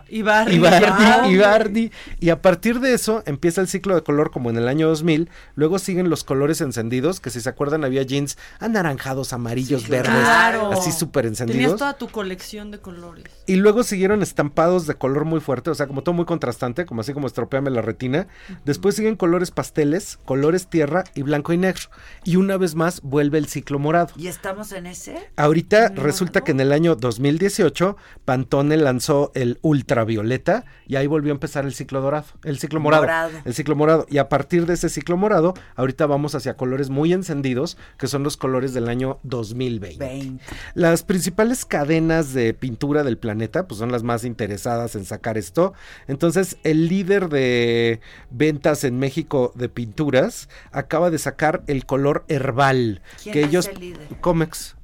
Y Barney. Y Barney, y Barney. Y a partir de eso empieza el ciclo de color como en el año 2000. Luego siguen los colores encendidos, que si se acuerdan había jeans anaranjados, amarillos, verdes, Claro. así súper Tenías encendidos. toda tu colección de colores. Y luego siguieron estampados de color muy fuerte, o sea, como todo muy contrastante, como así como estropeame la retina. Después siguen colores pasteles, colores tierra y blanco y negro. Y una vez más vuelve el ciclo morado. ¿Y estamos en ese? Ahorita resulta que en el año 2018 Pantone lanzó el ultravioleta y ahí volvió a empezar el ciclo dorado, el ciclo morado, Morado. el ciclo morado y a partir de ese ciclo morado ahorita vamos hacia colores muy encendidos que son los colores del año 2020. 20. Las principales cadenas de pintura del planeta pues son las más interesadas en sacar esto. Entonces, el líder de ventas en México de pinturas acaba de sacar el color herbal ¿Quién que es ellos el líder? Comex.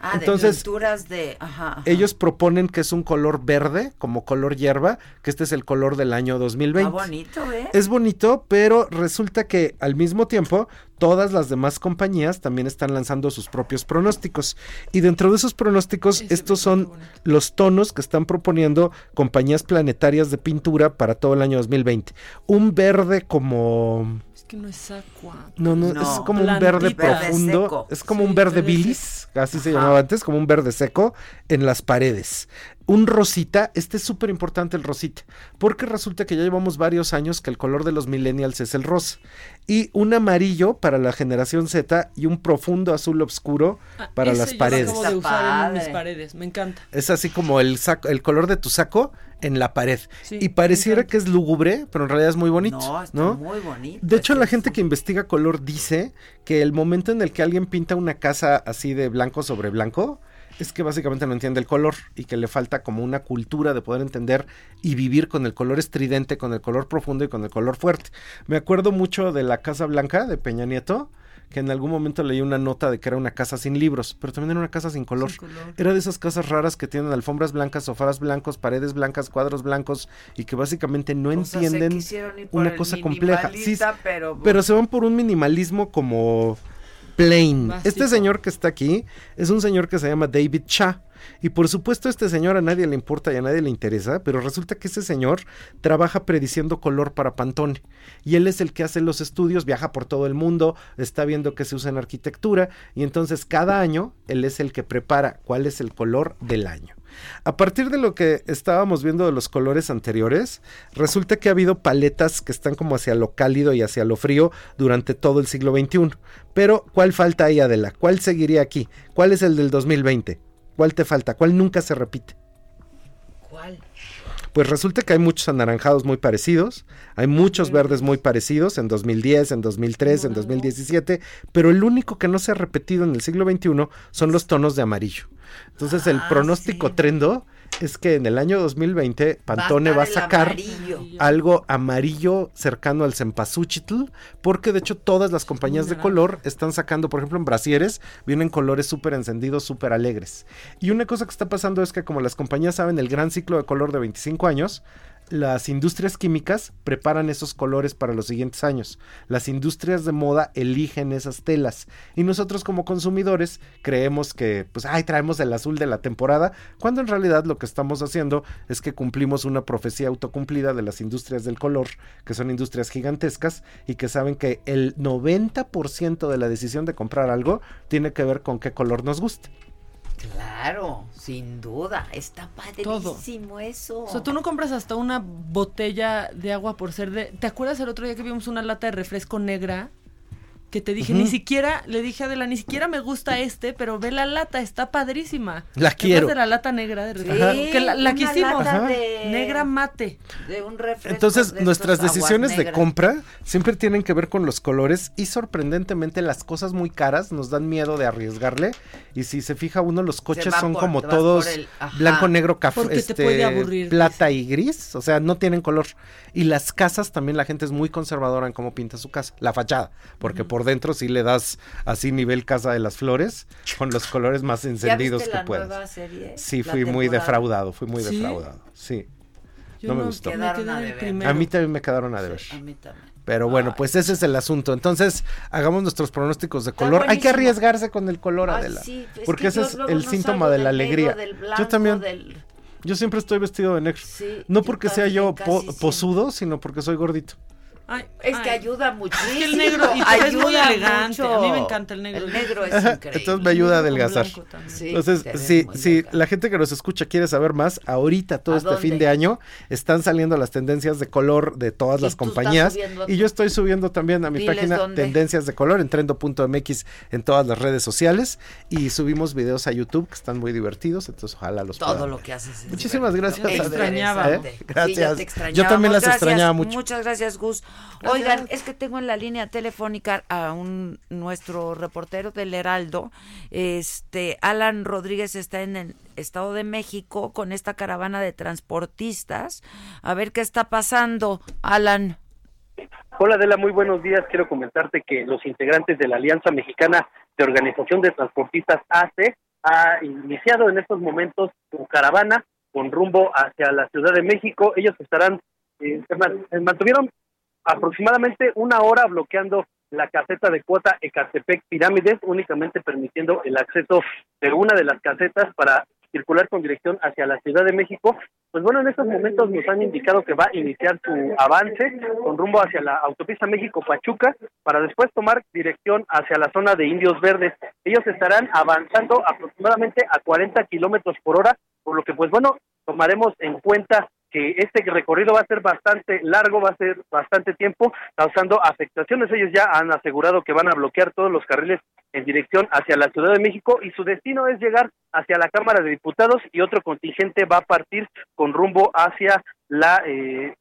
Ah, Entonces, de pinturas de... Ajá, ajá. ellos proponen que es un color verde, como color hierba, que este es el color del año 2020. Está bonito, ¿eh? Es bonito, pero resulta que al mismo tiempo todas las demás compañías también están lanzando sus propios pronósticos. Y dentro de esos pronósticos, estos son los tonos que están proponiendo compañías planetarias de pintura para todo el año 2020. Un verde como... Es que no es aqua. No, no, No. es como un verde profundo. seco. Es como Sí, un verde bilis, así se llamaba antes, como un verde seco en las paredes. Un rosita, este es súper importante el rosita, porque resulta que ya llevamos varios años que el color de los millennials es el rosa. Y un amarillo para la generación Z y un profundo azul oscuro Ah, para las paredes. acabo de usar en mis paredes. Me encanta. Es así como el saco, el color de tu saco en la pared. Sí, y pareciera que es lúgubre, pero en realidad es muy bonito. No, está ¿no? muy bonito. De hecho, la gente que investiga color dice que el momento en el que alguien pinta una casa así de blanco sobre blanco es que básicamente no entiende el color y que le falta como una cultura de poder entender y vivir con el color estridente, con el color profundo y con el color fuerte. Me acuerdo mucho de la Casa Blanca de Peña Nieto, que en algún momento leí una nota de que era una casa sin libros, pero también era una casa sin color. Sin color. Era de esas casas raras que tienen alfombras blancas, sofás blancos, paredes blancas, cuadros blancos y que básicamente no O entienden una cosa compleja. Sí, pero se van por un minimalismo como plain. Básico. Este señor que está aquí es un señor que se llama David Cha. Y por supuesto este señor a nadie le importa y a nadie le interesa, pero resulta que ese señor trabaja prediciendo color para Pantone. Y él es el que hace los estudios, viaja por todo el mundo, está viendo qué se usa en arquitectura y entonces cada año él es el que prepara cuál es el color del año. A partir de lo que estábamos viendo de los colores anteriores, resulta que ha habido paletas que están como hacia lo cálido y hacia lo frío durante todo el siglo XXI. Pero, ¿cuál falta ahí, Adela? ¿Cuál seguiría aquí? ¿Cuál es el del 2020? ¿Cuál te falta? ¿Cuál nunca se repite? Pues resulta que hay muchos anaranjados muy parecidos, hay muchos verdes muy parecidos en 2010, en 2003, en 2017, pero el único que no se ha repetido en el siglo XXI son los tonos de amarillo. Entonces el Ah, pronóstico sí. trendo es que en el año 2020 Pantone va a, estar el sacar amarillo. algo amarillo cercano al cempasúchitl, porque de hecho todas las compañías de color están sacando, por ejemplo, en brasieres, vienen colores súper encendidos, súper alegres. Y una cosa que está pasando es que como las compañías saben el gran ciclo de color de 25 años, las industrias químicas preparan esos colores para los siguientes años. Las industrias de moda eligen esas telas y nosotros como consumidores creemos que pues ay traemos el azul de la temporada, cuando en realidad lo que estamos haciendo es que cumplimos una profecía autocumplida de las industrias del color, que son industrias gigantescas y que saben que el 90% de la decisión de comprar algo tiene que ver con qué color nos guste. Claro, sin duda. Está padrísimo eso. O sea, tú no compras hasta una botella de agua por ser de... ¿Te acuerdas el otro día que vimos una lata de refresco negra? Que te dije, ni siquiera, le dije a Adela, ni siquiera me gusta este, pero ve la lata, está padrísima. La ¿Te acuerdas quiero. de la lata negra de refresco? Ajá. Que la, la una quisimos. lata de- Negra mate. De un refresco. Entonces, de nuestras decisiones de compra siempre tienen que ver con los colores y sorprendentemente las cosas muy caras nos dan miedo de arriesgarle y si se fija uno los coches son por- como todos el- blanco, negro, café, este, plata y gris, o sea, no tienen color. Y las casas también la gente es muy conservadora en cómo pinta su casa, la fachada, porque por dentro sí le das así nivel casa de las flores con los colores más ¿Ya encendidos viste que la puedas. nueva serie? Sí, La fui muy defraudado, fui muy ¿Sí? defraudado. Sí. Yo no me no gustó. a. A mí también me quedaron a deber. A mí también. Pero bueno, pues ese es el asunto. Entonces, hagamos nuestros pronósticos de color. Hay que arriesgarse con el color, Ay, Adela. sí, es porque que ese es el no síntoma de la negro, alegría. yo también. del- Yo siempre estoy vestido de negro. Sí, no porque sea yo po- posudo, sino porque soy gordito. Ay, Es que ay. ayuda muchísimo. Es que el negro y te ves muy ayuda elegante. mucho. A mí me encanta el negro. El negro es increíble. Entonces me ayuda a adelgazar. Sí, Entonces, si, si la gente que nos escucha quiere saber más, ahorita todo ¿A este fin de año están saliendo las tendencias de color de todas las compañías. Y yo estoy subiendo también a mi Diles página dónde. Tendencias de Color en trendo.mx en todas las redes sociales. Y subimos videos a YouTube que están muy divertidos. Entonces, ojalá los Todo puedan lo que haces. es Muchísimas divertido. gracias, Te extrañaba. ¿Eh? Sí, ya Gracias. te yo también las Gracias, extrañaba mucho. Muchas gracias, Gus. Oigan, es que tengo en la línea telefónica a un nuestro reportero del Heraldo, este Alan Rodríguez está en el Estado de México con esta caravana de transportistas. A ver qué está pasando, Alan. Hola Adela, muy buenos días. Quiero comentarte que los integrantes de la Alianza Mexicana de Organización de Transportistas ACE ha iniciado en estos momentos su caravana con rumbo hacia la Ciudad de México. Ellos estarán, eh, se mantuvieron aproximadamente una hora bloqueando la caseta de cuota Ecatepec Pirámides, únicamente permitiendo el acceso de una de las casetas para circular con dirección hacia la Ciudad de México. Pues bueno, en estos momentos nos han indicado que va a iniciar su avance con rumbo hacia la autopista México-Pachuca para después tomar dirección hacia la zona de Indios Verdes. Ellos estarán avanzando aproximadamente a 40 kilómetros por hora, por lo que pues bueno, tomaremos en cuenta que este recorrido va a ser bastante largo, va a ser bastante tiempo, causando afectaciones. Ellos ya han asegurado que van a bloquear todos los carriles en dirección hacia la Ciudad de México y su destino es llegar hacia la Cámara de Diputados y otro contingente va a partir con rumbo hacia la eh,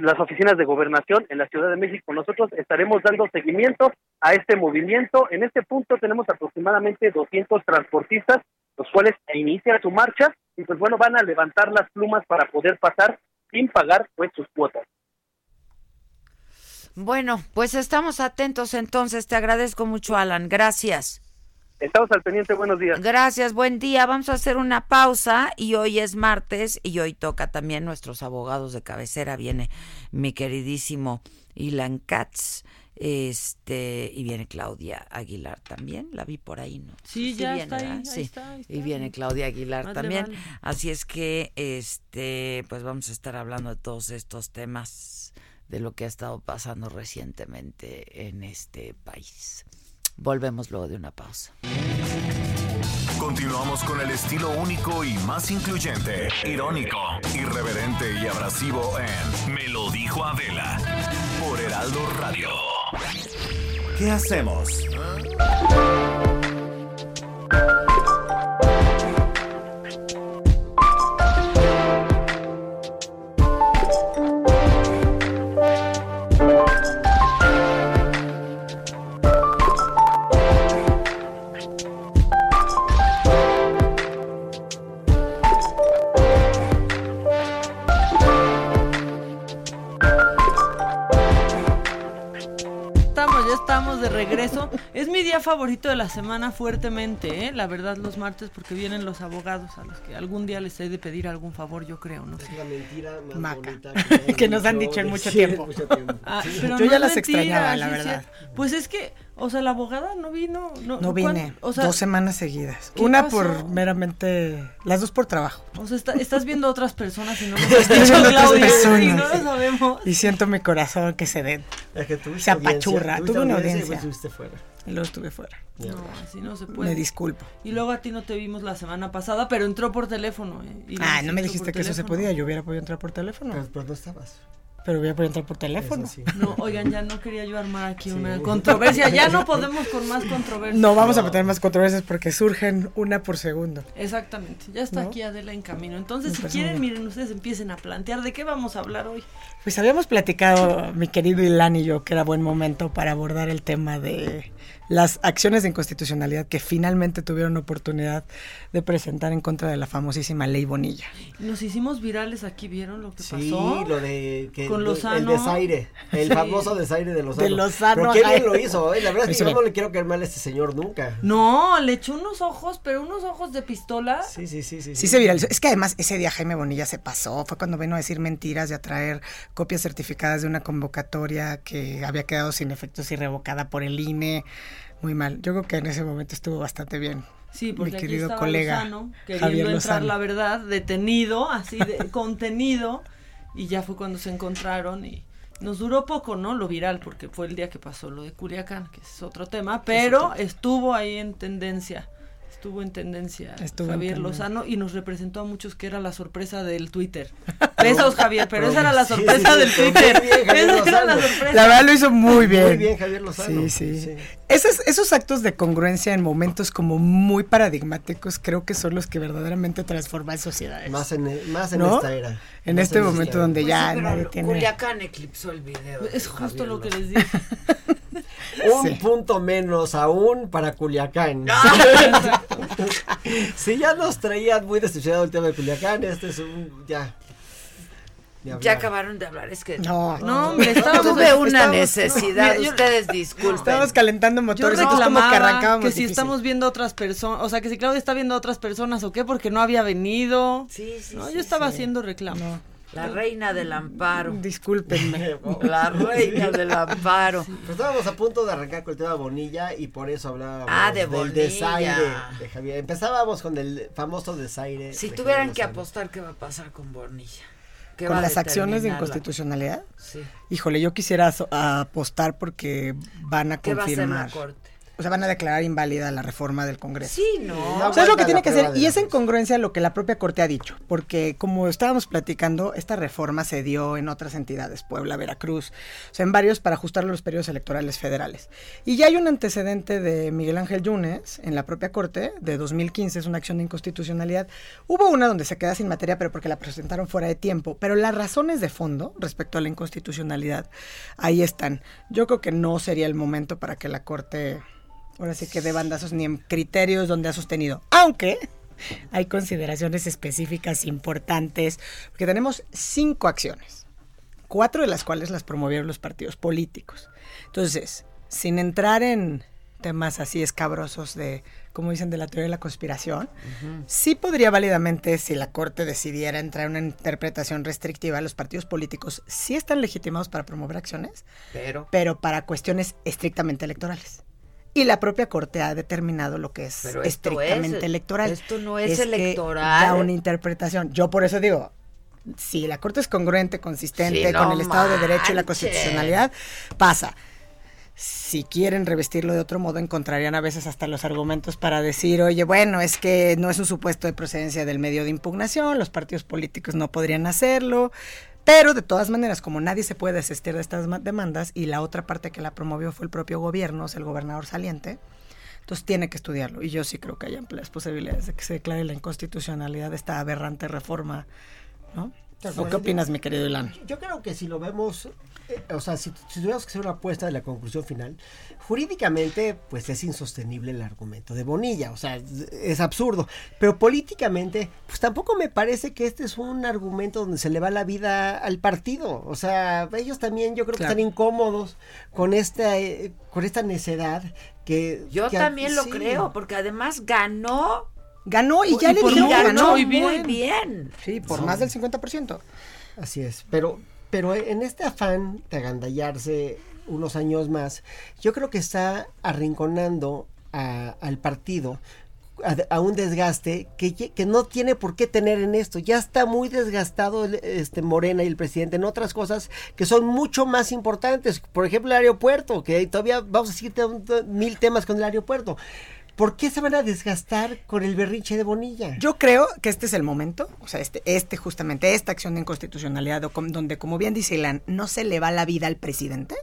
las oficinas de gobernación en la Ciudad de México. Nosotros estaremos dando seguimiento a este movimiento. En este punto tenemos aproximadamente 200 transportistas, los cuales inician su marcha y pues bueno, van a levantar las plumas para poder pasar sin pagar pues sus cuotas. Bueno, pues estamos atentos entonces. Te agradezco mucho, Alan. Gracias. Estamos al pendiente, buenos días. Gracias, buen día. Vamos a hacer una pausa y hoy es martes y hoy toca también nuestros abogados de cabecera. Viene mi queridísimo Ilan Katz. Este, y viene Claudia Aguilar también, la vi por ahí, ¿no? Sí, ya está ahí, Sí. está, ahí está. Y viene Claudia Aguilar Madre también. vale. Así es que, este, pues vamos a estar hablando de todos estos temas, de lo que ha estado pasando recientemente en este país. Volvemos luego de una pausa. Continuamos con el estilo único y más incluyente, irónico, irreverente y abrasivo en Me lo dijo Adela por Heraldo Radio. ¿Qué hacemos? Regreso. Es mi día favorito de la semana fuertemente, ¿eh? La verdad, los martes, porque vienen los abogados a los que algún día les he de pedir algún favor, yo creo, ¿no? Es la mentira más Maca. bonita Que nos han dicho en mucho tiempo. mucho tiempo. Ah, Sí. pero Yo no ya las mentira, extrañaba, la verdad. Pues es que, o sea, la abogada no vino. No, No ¿cuán- vine, O sea, dos semanas seguidas. ¿qué Una pasó? por meramente, las dos por trabajo. O sea, está- estás viendo a otras personas y no nos has dicho, Claudia, personas. y no lo sabemos. Y siento mi corazón que se den. Es que tuviste se apachurra. Tuve una audiencia y pues estuviste fuera. Y luego estuve fuera. No, así no se puede. Me disculpo. Y luego a ti no te vimos la semana pasada, pero entró por teléfono. ¿eh? Y Ah, no me dijiste que eso se podía. Yo hubiera podido entrar por teléfono. Pero, pero no estabas. Pero hubiera podido entrar por teléfono. Sí. No, oigan, ya no quería yo armar aquí una controversia. Ya no podemos con más controversia. No vamos a tener más controversias porque surgen una por segundo. Exactamente. Ya está ¿No? aquí Adela en camino. Entonces, Me si quieren, miren, ustedes empiecen a plantear de qué vamos a hablar hoy. Pues habíamos platicado, mi querido Ilan y yo, que era buen momento para abordar el tema de las acciones de inconstitucionalidad que finalmente tuvieron oportunidad de presentar en contra de la famosísima ley Bonilla. Nos hicimos virales aquí, ¿vieron lo que Sí, pasó? lo de que Con el- Lozano. el desaire, el Sí. famoso desaire de Lozano. De Lozano, Pero qué bien lo hizo, ¿eh? la verdad es que yo no le quiero caer mal a este señor nunca. No, le echó unos ojos, pero unos ojos de pistola. Sí, sí, sí, sí. Sí se viralizó. Es que además ese día Jaime Bonilla se pasó. Fue cuando vino a decir mentiras y a traer copias certificadas de una convocatoria que había quedado sin efectos y revocada por el INE. Muy mal. Yo creo que en ese momento estuvo bastante bien. Sí, porque mi querido colega Lozano queriendo Javier entrar Lozano. la verdad, detenido, así de contenido, y ya fue cuando se encontraron y nos duró poco, ¿no? Lo viral, porque fue el día que pasó lo de Culiacán, que es otro tema, pero estuvo ahí en tendencia. Estuvo en tendencia Estuvo en Javier tendencia. Lozano y nos representó a muchos que era la sorpresa del Twitter. Besos, Javier, pero esa era la sorpresa sí, sí, del Twitter. bien, Javier Esa era la Lozano. sorpresa. La verdad lo hizo muy bien. Muy bien, Javier Lozano. Sí, sí. Sí. Esos, esos actos de congruencia en momentos como muy paradigmáticos creo que son los que verdaderamente transforman sociedades. Más en, más en ¿No? esta era. En Más este momento donde Pues ya nadie tiene... Culiacán eclipsó el video. Es justo Javier lo que Lozano. les dije. Un Sí. punto menos aún para Culiacán. si ya nos traían muy destruido el tema de Culiacán, este es un. Ya. Ya hablar. acabaron de hablar, es que No, No, hombre, estábamos... tuve una necesidad, yo- ustedes disculpen. Estábamos calentando Yo motores, entonces como que reclamaba arrancábamos que si difícil. estamos viendo a otras personas, o sea, que si Claudia está viendo a otras personas o qué, porque no había venido. Sí, sí, No, sí, yo estaba sí. haciendo reclamo. La reina del amparo. Discúlpenme. La reina del amparo. Pero estábamos a punto de arrancar con el tema de Bonilla y por eso hablábamos Ah, de del Bonilla. desaire de Javier. Empezábamos con el famoso desaire. Si de tuvieran Javier que apostar, ¿qué va a pasar con Bonilla? ¿Qué va Con a las acciones de inconstitucionalidad. Sí. Híjole, yo quisiera so- apostar porque van a ¿Qué va a hacer confirmar. la corte? O sea, van a declarar inválida la reforma del Congreso. Sí, no. No O sea, es lo que tiene que hacer. Y es en congruencia a lo que la propia Corte ha dicho. Porque como estábamos platicando, esta reforma se dio en otras entidades, Puebla, Veracruz, o sea, en varios para ajustar los periodos electorales federales. Y ya hay un antecedente de Miguel Ángel Yunes en la propia Corte de 2015, es una acción de inconstitucionalidad. Hubo una donde se queda sin materia, pero porque la presentaron fuera de tiempo. Pero las razones de fondo respecto a la inconstitucionalidad, ahí están. Yo creo que no sería el momento para que la Corte ahora sí que de bandazos ni en criterios donde ha sostenido. Aunque hay consideraciones específicas importantes, porque tenemos cinco acciones, cuatro de las cuales las promovieron los partidos políticos. Entonces, sin entrar en temas así escabrosos de, como dicen, de la teoría de la conspiración, sí podría válidamente, si la Corte decidiera entrar en una interpretación restrictiva, los partidos políticos sí están legitimados para promover acciones, Pero. pero para cuestiones estrictamente electorales. Y la propia Corte ha determinado lo que es Pero estrictamente es- electoral. esto no es electoral. Da una interpretación. Yo por eso digo, si la Corte es congruente, consistente Sí, con el Estado de Derecho y la constitucionalidad, pasa. Si quieren revestirlo de otro modo, encontrarían a veces hasta los argumentos para decir, oye, bueno, es que no es un supuesto de procedencia del medio de impugnación, los partidos políticos no podrían hacerlo, pero de todas maneras, como nadie se puede desistir de estas ma- demandas y la otra parte que la promovió fue el propio gobierno, sea, el gobernador saliente, entonces tiene que estudiarlo. Y yo sí creo que hay amplias posibilidades de que se declare la inconstitucionalidad de esta aberrante reforma, ¿no? ¿O qué opinas, mi querido Ilan? Yo creo que si lo vemos, o sea, si, si tuviéramos que hacer una apuesta de la conclusión final, jurídicamente, pues es insostenible el argumento de Bonilla, o sea, es absurdo. Pero políticamente, pues tampoco me parece que este es un argumento donde se le va la vida al partido. O sea, ellos también yo creo que están incómodos con esta, eh, con esta necedad que... Yo que- también lo sí. creo, porque además ganó. Ganó y ya Y le mucho, ganó. muy bien. Muy bien. Sí, por Sí. más del 50%. Así es, pero, pero en este afán de agandallarse unos años más, yo creo que está arrinconando a- al partido a, un desgaste que, que no tiene por qué tener en esto. Ya está muy desgastado el- este Morena y el presidente en otras cosas que son mucho más importantes. Por ejemplo, el aeropuerto, que todavía vamos a te- mil temas con el aeropuerto. ¿Por qué se van a desgastar con el berrinche de Bonilla? Yo creo que este es el momento, o sea, este, este justamente, esta acción de inconstitucionalidad, donde, como bien dice Ilan, no se le va la vida al presidente,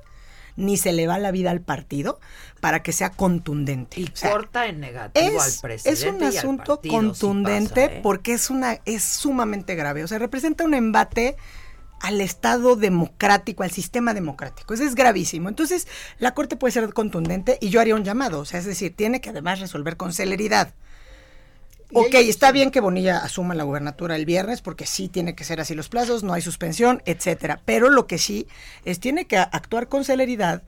ni se le va la vida al partido, para que sea contundente. Y O sea, corta en negativo al es, presidente. es un y al asunto partido, contundente pasa, ¿eh? porque es una es sumamente grave, o sea, representa un embate al Estado democrático, al sistema democrático. Eso es gravísimo. Entonces, la Corte puede ser contundente y yo haría un llamado, o sea, es decir, tiene que además resolver con celeridad. Ok, está bien que Bonilla asuma la gubernatura el viernes, porque sí tiene que ser así los plazos, no hay suspensión, etcétera. Pero lo que sí es tiene que actuar con celeridad,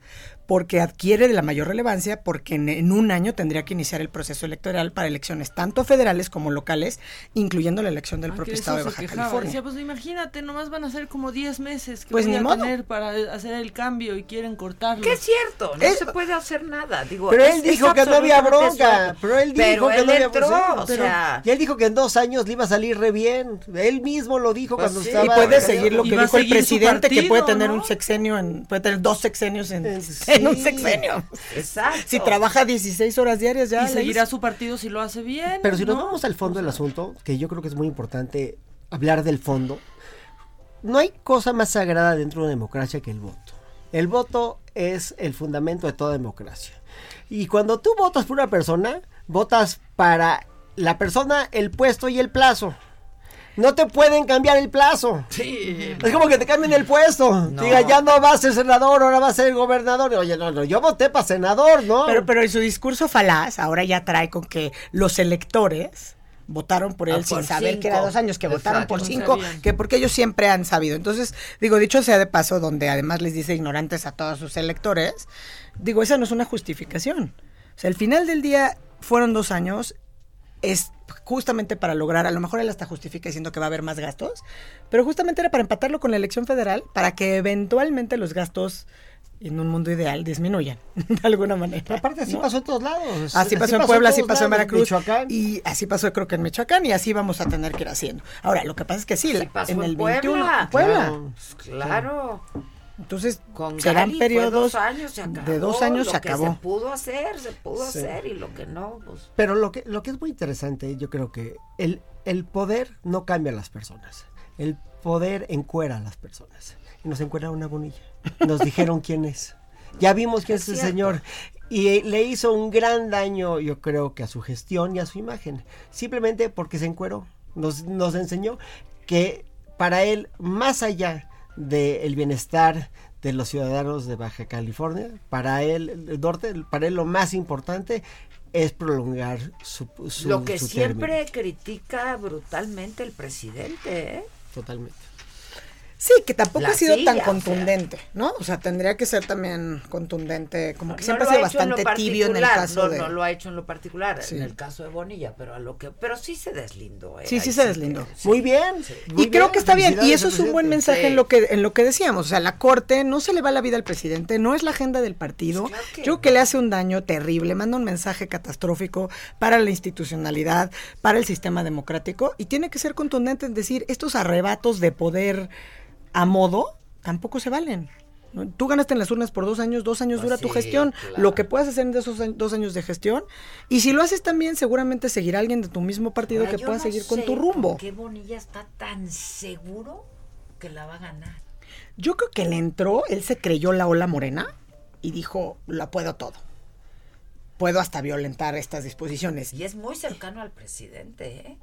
porque adquiere de la mayor relevancia, porque en, en un año tendría que iniciar el proceso electoral para elecciones tanto federales como locales, incluyendo la elección del Ah, propio estado de Baja quejaba. California. Decía, pues imagínate, nomás van a ser como 10 meses que Pues voy ni a modo. tener para hacer el cambio y quieren cortarlo. Que es cierto, no se puede hacer nada. Digo, Pero es- él es dijo que no había bronca. Pero él dijo Pero que él no había entró, bronca. o sea, y él dijo que en dos años le iba a salir re bien. Él mismo lo dijo Pues cuando sí. estaba. Y puede seguir lo que dijo el presidente, que puede tener ¿no? un sexenio, en, puede tener dos sexenios en, sí. en un sexenio. Exacto. Si trabaja 16 horas diarias ya. y seguirá su partido si lo hace bien. Pero si nos ¿no? vamos al fondo del asunto, que yo creo que es muy importante hablar del fondo, no hay cosa más sagrada dentro de una democracia que el voto. El voto es el fundamento de toda democracia. Y cuando tú votas por una persona, votas para la persona, el puesto y el plazo. No te pueden cambiar el plazo. Sí. Es como que te cambien el puesto. No. Diga, ya no vas a ser senador, ahora vas a ser gobernador. Oye, no, no, yo voté para senador, ¿no? Pero, pero en su discurso falaz, ahora ya trae con que los electores votaron por él Ah, sin por saber que era dos años, que votaron por cinco, sabían. que porque ellos siempre han sabido. Entonces, digo, dicho sea de paso, donde además les dice ignorantes a todos sus electores, digo, esa no es una justificación. O sea, al final del día fueron dos años, es justamente para lograr, a lo mejor él hasta justifica diciendo que va a haber más gastos, pero justamente era para empatarlo con la elección federal, para que eventualmente los gastos en un mundo ideal disminuyan, de alguna manera. Pero aparte así ¿no? pasó en todos lados. Así pasó en Puebla, así pasó en Veracruz. Michoacán. Y así pasó creo que en Michoacán y así vamos a tener que ir haciendo. Ahora, lo que pasa es que sí, Sí la- pasó en en el Puebla. 21, en Puebla. Claro. Claro. Entonces, Con serán Gali periodos dos años, se acabó. de dos años Lo se que acabó. se pudo hacer, se pudo Sí. hacer y lo que no, pues... Pero lo que, lo que es muy interesante, yo creo que el, el poder no cambia a las personas. El poder encuera a las personas. Y nos encuera una bonilla. Nos dijeron quién es. Ya vimos quién es, Es el señor. Y le hizo un gran daño, yo creo que a su gestión y a su imagen. Simplemente porque se encueró. Nos, nos enseñó que para él, más allá del bienestar de los ciudadanos de Baja California, para él, el norte, para él lo más importante es prolongar su, su lo que su siempre término. critica brutalmente el presidente, ¿eh? Totalmente. Sí, que tampoco ha sido tan o contundente, ¿no? O sea, tendría que ser también contundente, como que No siempre ha sido en bastante tibio en el caso no, de... no lo ha hecho en lo particular, Sí. en el caso de Bonilla, pero a lo que, pero sí se deslindó, ¿eh? Sí, sí se deslindó. sí. Muy bien. muy y creo que está bien, y eso es un buen mensaje en lo que en lo que decíamos, o sea, la corte no se le va la vida al presidente, no es la agenda del partido. Pues claro que Yo creo que le hace un daño terrible, manda un mensaje catastrófico para la institucionalidad, para el sistema democrático y tiene que ser contundente en decir estos arrebatos de poder a modo tampoco se valen. Tú ganaste en las urnas por dos años, dos años Pues dura tu gestión, claro. lo que puedas hacer en esos dos años de gestión, y si lo haces también, seguramente seguirá alguien de tu mismo partido Ahora, que pueda no seguir con tu por rumbo. qué Bonilla está tan seguro que la va a ganar? Yo creo que le entró, él se creyó la ola morena y dijo, la puedo todo. Puedo hasta violentar estas disposiciones. Y es muy cercano al presidente, ¿eh?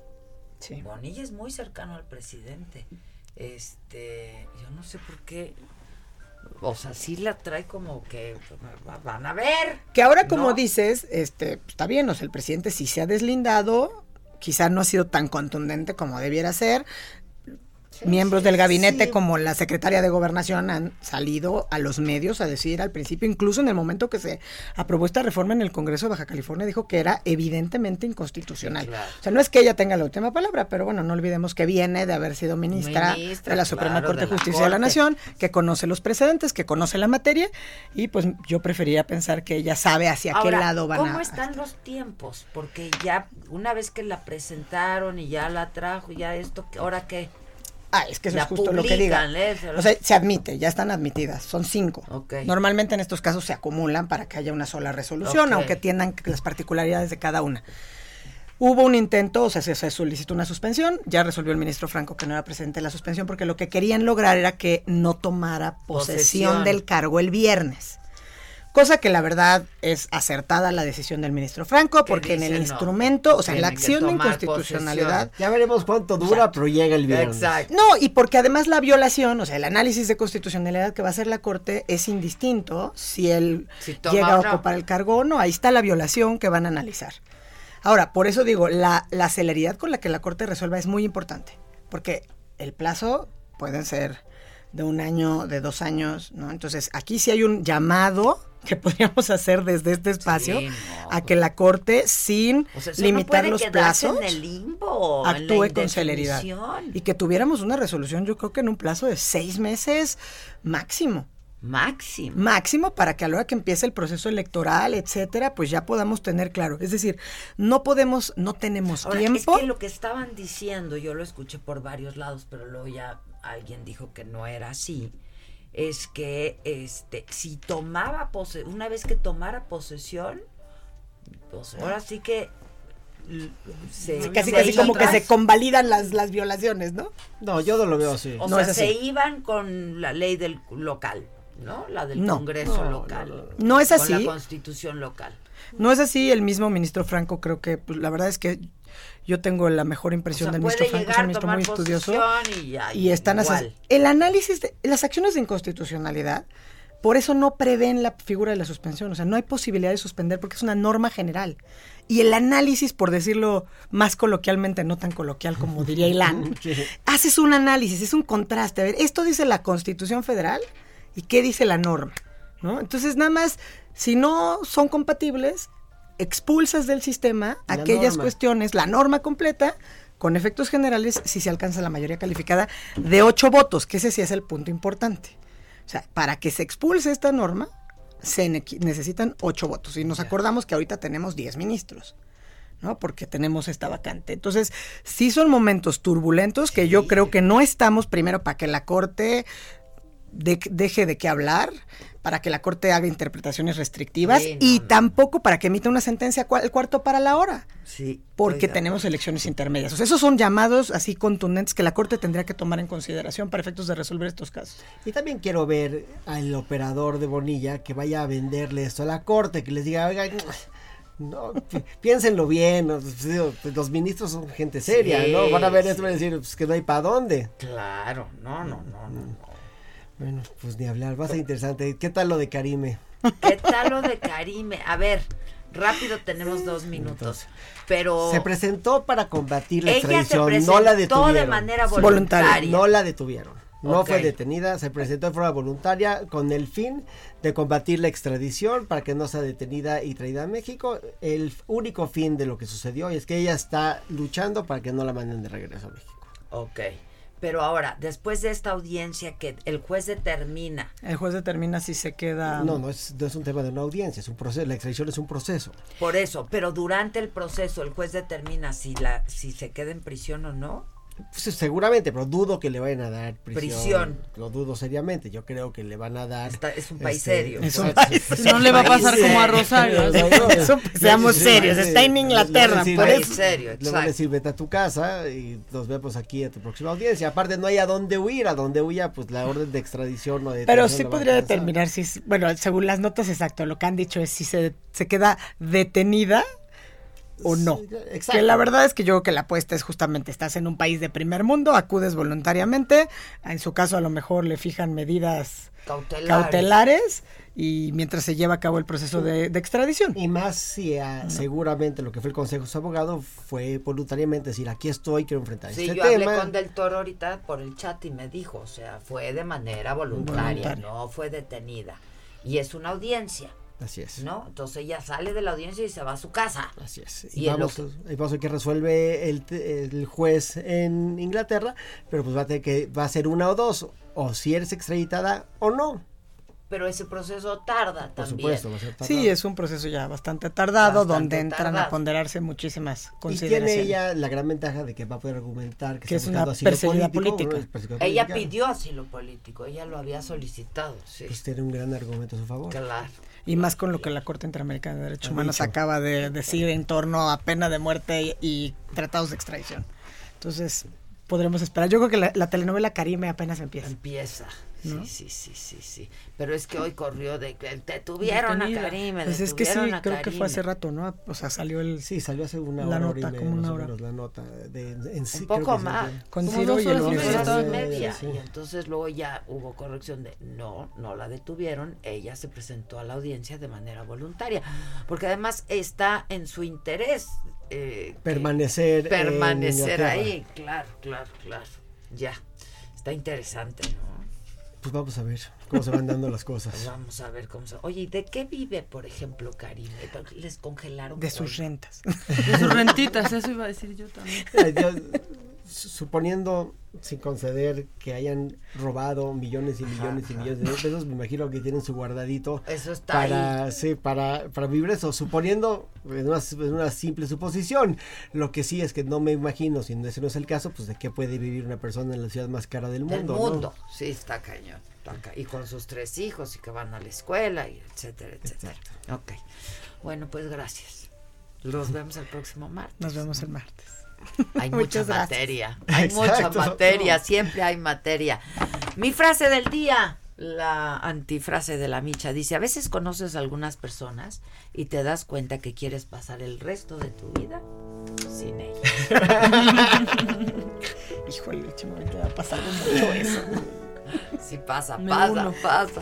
Sí. Bonilla es muy cercano al presidente. Este, yo no sé por qué, o sea, sí la trae como que van a ver. Que ahora, como ¿no? dices, este, está bien, o sea, el presidente sí se ha deslindado, quizá no ha sido tan contundente como debiera ser. Miembros del gabinete sí. como la secretaria de gobernación han salido a los medios a decir al principio, incluso en el momento que se aprobó esta reforma en el Congreso de Baja California, dijo que era evidentemente inconstitucional. Sí, claro. O sea, no es que ella tenga la última palabra, pero bueno, no olvidemos que viene de haber sido ministra, Ministra, de la Suprema claro, Corte de Justicia de la. Nación, que conoce los precedentes, que conoce la materia, y pues yo preferiría pensar que ella sabe hacia qué lado van ¿cómo a... están los tiempos? Porque ya una vez que la presentaron y ya la trajo, ya esto, ¿ahora qué? Ah, es que eso La es justo lo que diga. publican. Se lo- O sea, se admite, ya están admitidas, son cinco. Ok. Normalmente en estos casos se acumulan para que haya una sola resolución, aunque tiendan las particularidades de cada una. Hubo un intento, o sea, se, se solicitó una suspensión, ya resolvió el ministro Franco que no era presidente la suspensión porque lo que querían lograr era que no tomara posesión, Posesión. del cargo el viernes. Cosa que la verdad es acertada la decisión del ministro Franco, porque en el no, instrumento, o sea, en la acción de inconstitucionalidad, Ya veremos cuánto dura, pero llega el viernes. Exacto. no, y porque además la violación, o sea, el análisis de constitucionalidad que va a hacer la Corte es indistinto si él Si llega a no. ocupar el cargo o no. Ahí está la violación que van a analizar. Ahora, por eso digo, la, la celeridad con la que la Corte resuelva es muy importante, porque el plazo pueden ser de un año, de dos años, ¿no? Entonces, aquí sí hay un llamado que podríamos hacer desde este espacio Sí, no, a que la Corte, sin O sea, eso limitar no los plazos, en el limbo, en la actúe con celeridad. Y que tuviéramos una resolución, yo creo que en un plazo de seis meses máximo. Máximo. Máximo para que a la hora que empiece el proceso electoral, etcétera, pues ya podamos tener claro. Es decir, no podemos, no tenemos Ahora, tiempo. es que lo que estaban diciendo, yo lo escuché por varios lados, pero luego ya alguien dijo que no era así, es que este si tomaba pose una vez que tomara posesión, pues ahora sí que se, Sí, casi se casi como que se convalidan las, las violaciones, ¿no? No, yo no lo veo así. O No sea, es así. se iban con la ley del local, ¿no? La del No. Congreso No, local. No es Con así. la constitución local. No es así, el mismo ministro Franco creo que, pues, la verdad es que yo tengo la mejor impresión O sea, del ministro Franco, es un ministro muy estudioso. y ya, y están igual. El análisis de las acciones de inconstitucionalidad, por eso no prevén la figura de la suspensión, o sea, no hay posibilidad de suspender porque es una norma general. Y el análisis, por decirlo más coloquialmente, no tan coloquial como diría Ilan, haces un análisis, es un contraste. A ver, esto dice la Constitución Federal y qué dice la norma, ¿no? Entonces, nada más, si no son compatibles, expulsas del sistema La aquellas norma. cuestiones, la norma completa, con efectos generales, si se alcanza la mayoría calificada de ocho votos, que ese sí es el punto importante. O sea, para que se expulse esta norma, se necesitan ocho votos. Y nos acordamos que ahorita tenemos diez ministros. ¿no? Porque tenemos esta vacante. Entonces, sí son momentos turbulentos que yo creo que no estamos primero para que la Corte de- deje de qué hablar, para que la Corte haga interpretaciones restrictivas Sí, no, y no. tampoco para que emita una sentencia cua- el cuarto para la hora, Sí. porque tenemos elecciones intermedias. O sea, esos son llamados así contundentes que la Corte tendría que tomar en consideración para efectos de resolver estos casos. Y también quiero ver al operador de Bonilla que vaya a venderle esto a la corte, que les diga, oiga, no, pi- piénsenlo bien, pues, los ministros son gente seria, Sí, ¿no? Van a ver esto y van a decir, pues que no hay para dónde. Claro, no, no, no, no. Bueno, pues ni hablar, va a ser interesante. ¿Qué tal lo de Karime? ¿Qué tal lo de Karime? A ver, rápido tenemos dos minutos. Pero Se presentó para combatir la extradición, no la de detuvieron. manera voluntaria. No la detuvieron. No fue detenida, se presentó de forma voluntaria con el fin de combatir la extradición para que no sea detenida y traída a México. El único fin de lo que sucedió es que ella está luchando para que no la manden de regreso a México. Ok. Pero ahora, después de esta audiencia que el juez determina, El juez determina si se queda... No, no es, no es un tema de una audiencia, es un proceso, la extradición es un proceso. por eso, pero durante el proceso el juez determina si la si se queda en prisión o no. Pues, seguramente, pero dudo que le vayan a dar prisión. Prisión. Lo dudo seriamente. Yo creo que le van a dar. Está- es un país este, serio. Es un país. No le va a pasar como a Rosario. Seamos serios, está en Inglaterra, le van a decir, por "Ve- eso. serio, Le van a decir, vete a tu casa y nos vemos aquí a tu próxima audiencia. Aparte, no hay a dónde huir, a dónde huya, pues la orden de extradición o de Pero sí podría determinar si, es- bueno, según las notas exacto, lo que han dicho es si se, se queda detenida o no. exacto. Que la verdad es que yo creo que la apuesta es justamente, estás en un país de primer mundo, acudes voluntariamente, en su caso a lo mejor le fijan medidas Cautelares. cautelares y mientras se lleva a cabo el proceso de, de extradición. Y más si ah, seguramente lo que fue el consejo de su abogado fue voluntariamente decir, aquí estoy, quiero enfrentar Sí, este yo tema. hablé con Del Toro ahorita por el chat y me dijo, o sea, fue de manera voluntaria, Voluntaria. no fue detenida. Y es una audiencia, Así es. ¿no? Entonces ella sale de la audiencia y se va a su casa. Así es. Y, Y, vamos, y vamos a ver qué resuelve el, te- el juez en Inglaterra, pero pues va a tener que, va a ser una o dos, o si eres extraditada o no. pero ese proceso tarda Por también. supuesto, va a ser tardado. Sí, es un proceso ya bastante tardado, Bastante donde entran tardado. a ponderarse muchísimas Y consideraciones. tiene ella la gran ventaja de que va a poder argumentar que, Que está es una perseguida político, política. Ella pidió asilo político, ella lo había solicitado, sí. Pues tiene un gran argumento a su favor. Claro. Y más con lo que la Corte Interamericana de Derechos Humanos acaba de decir en torno a pena de muerte y, y tratados de extradición. Entonces, podremos esperar. Yo creo que la, la telenovela Karime apenas empieza. Empieza. ¿No? Sí, sí, sí, sí, sí. Pero es que hoy corrió de que detuvieron a Detenida. Karim, Pues es que sí, creo que fue hace rato, ¿no? O sea, salió el... Sí, salió hace una la hora, nota, hora y media, como una más o hora. menos, la nota de, en sí, Un poco más. Con Ciro y el media, y Sí, media. sí. Y entonces luego ya hubo corrección de no, no la detuvieron, ella se presentó a la audiencia de manera voluntaria, porque además está en su interés eh, Permanecer en permanecer ahí, claro, claro, claro, ya, está interesante, ¿no? Pues vamos a ver cómo se van dando las cosas. vamos a ver cómo se... Oye, ¿y de qué vive, por ejemplo, Karime? ¿Les congelaron? De sus rentas. De sus rentitas, eso iba a decir yo también. Eh, yo, suponiendo, sin conceder, que hayan robado millones y millones y millones de pesos, me imagino que tienen su guardadito Eso está para, ahí. sí, para, para vivir eso. Suponiendo, en una, en una simple suposición, lo que sí es que no me imagino, si ese no es el caso, pues de qué puede vivir una persona en la ciudad más cara del Del mundo. mundo, ¿no? sí, está cañón. está ca- Y con sus tres hijos y que van a la escuela, y etcétera, etcétera. Ok. Bueno, pues gracias. Los vemos el próximo martes. Nos vemos el martes. Hay mucha gracias. materia. Hay mucha materia. Siempre hay materia. Mi frase del día. La antifrase de la micha dice, a veces conoces a algunas personas y te das cuenta que quieres pasar el resto de tu vida sin ellas. Híjole, últimamente me ha pasado mucho eso. Sí pasa, Me pasa, uno. pasa.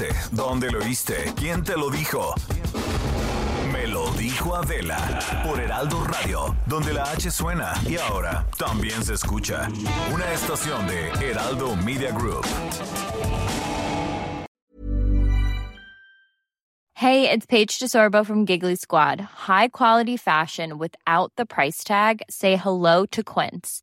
Te enteraste? ¿Dónde lo oíste? ¿Quién te lo dijo? Me lo dijo Adela por Heraldo Radio, donde la H suena y ahora también se escucha. Una estación de Heraldo Media Group. Hey, it's Paige DeSorbo from Giggly Squad. High quality fashion without the price tag. Say hello to Quince.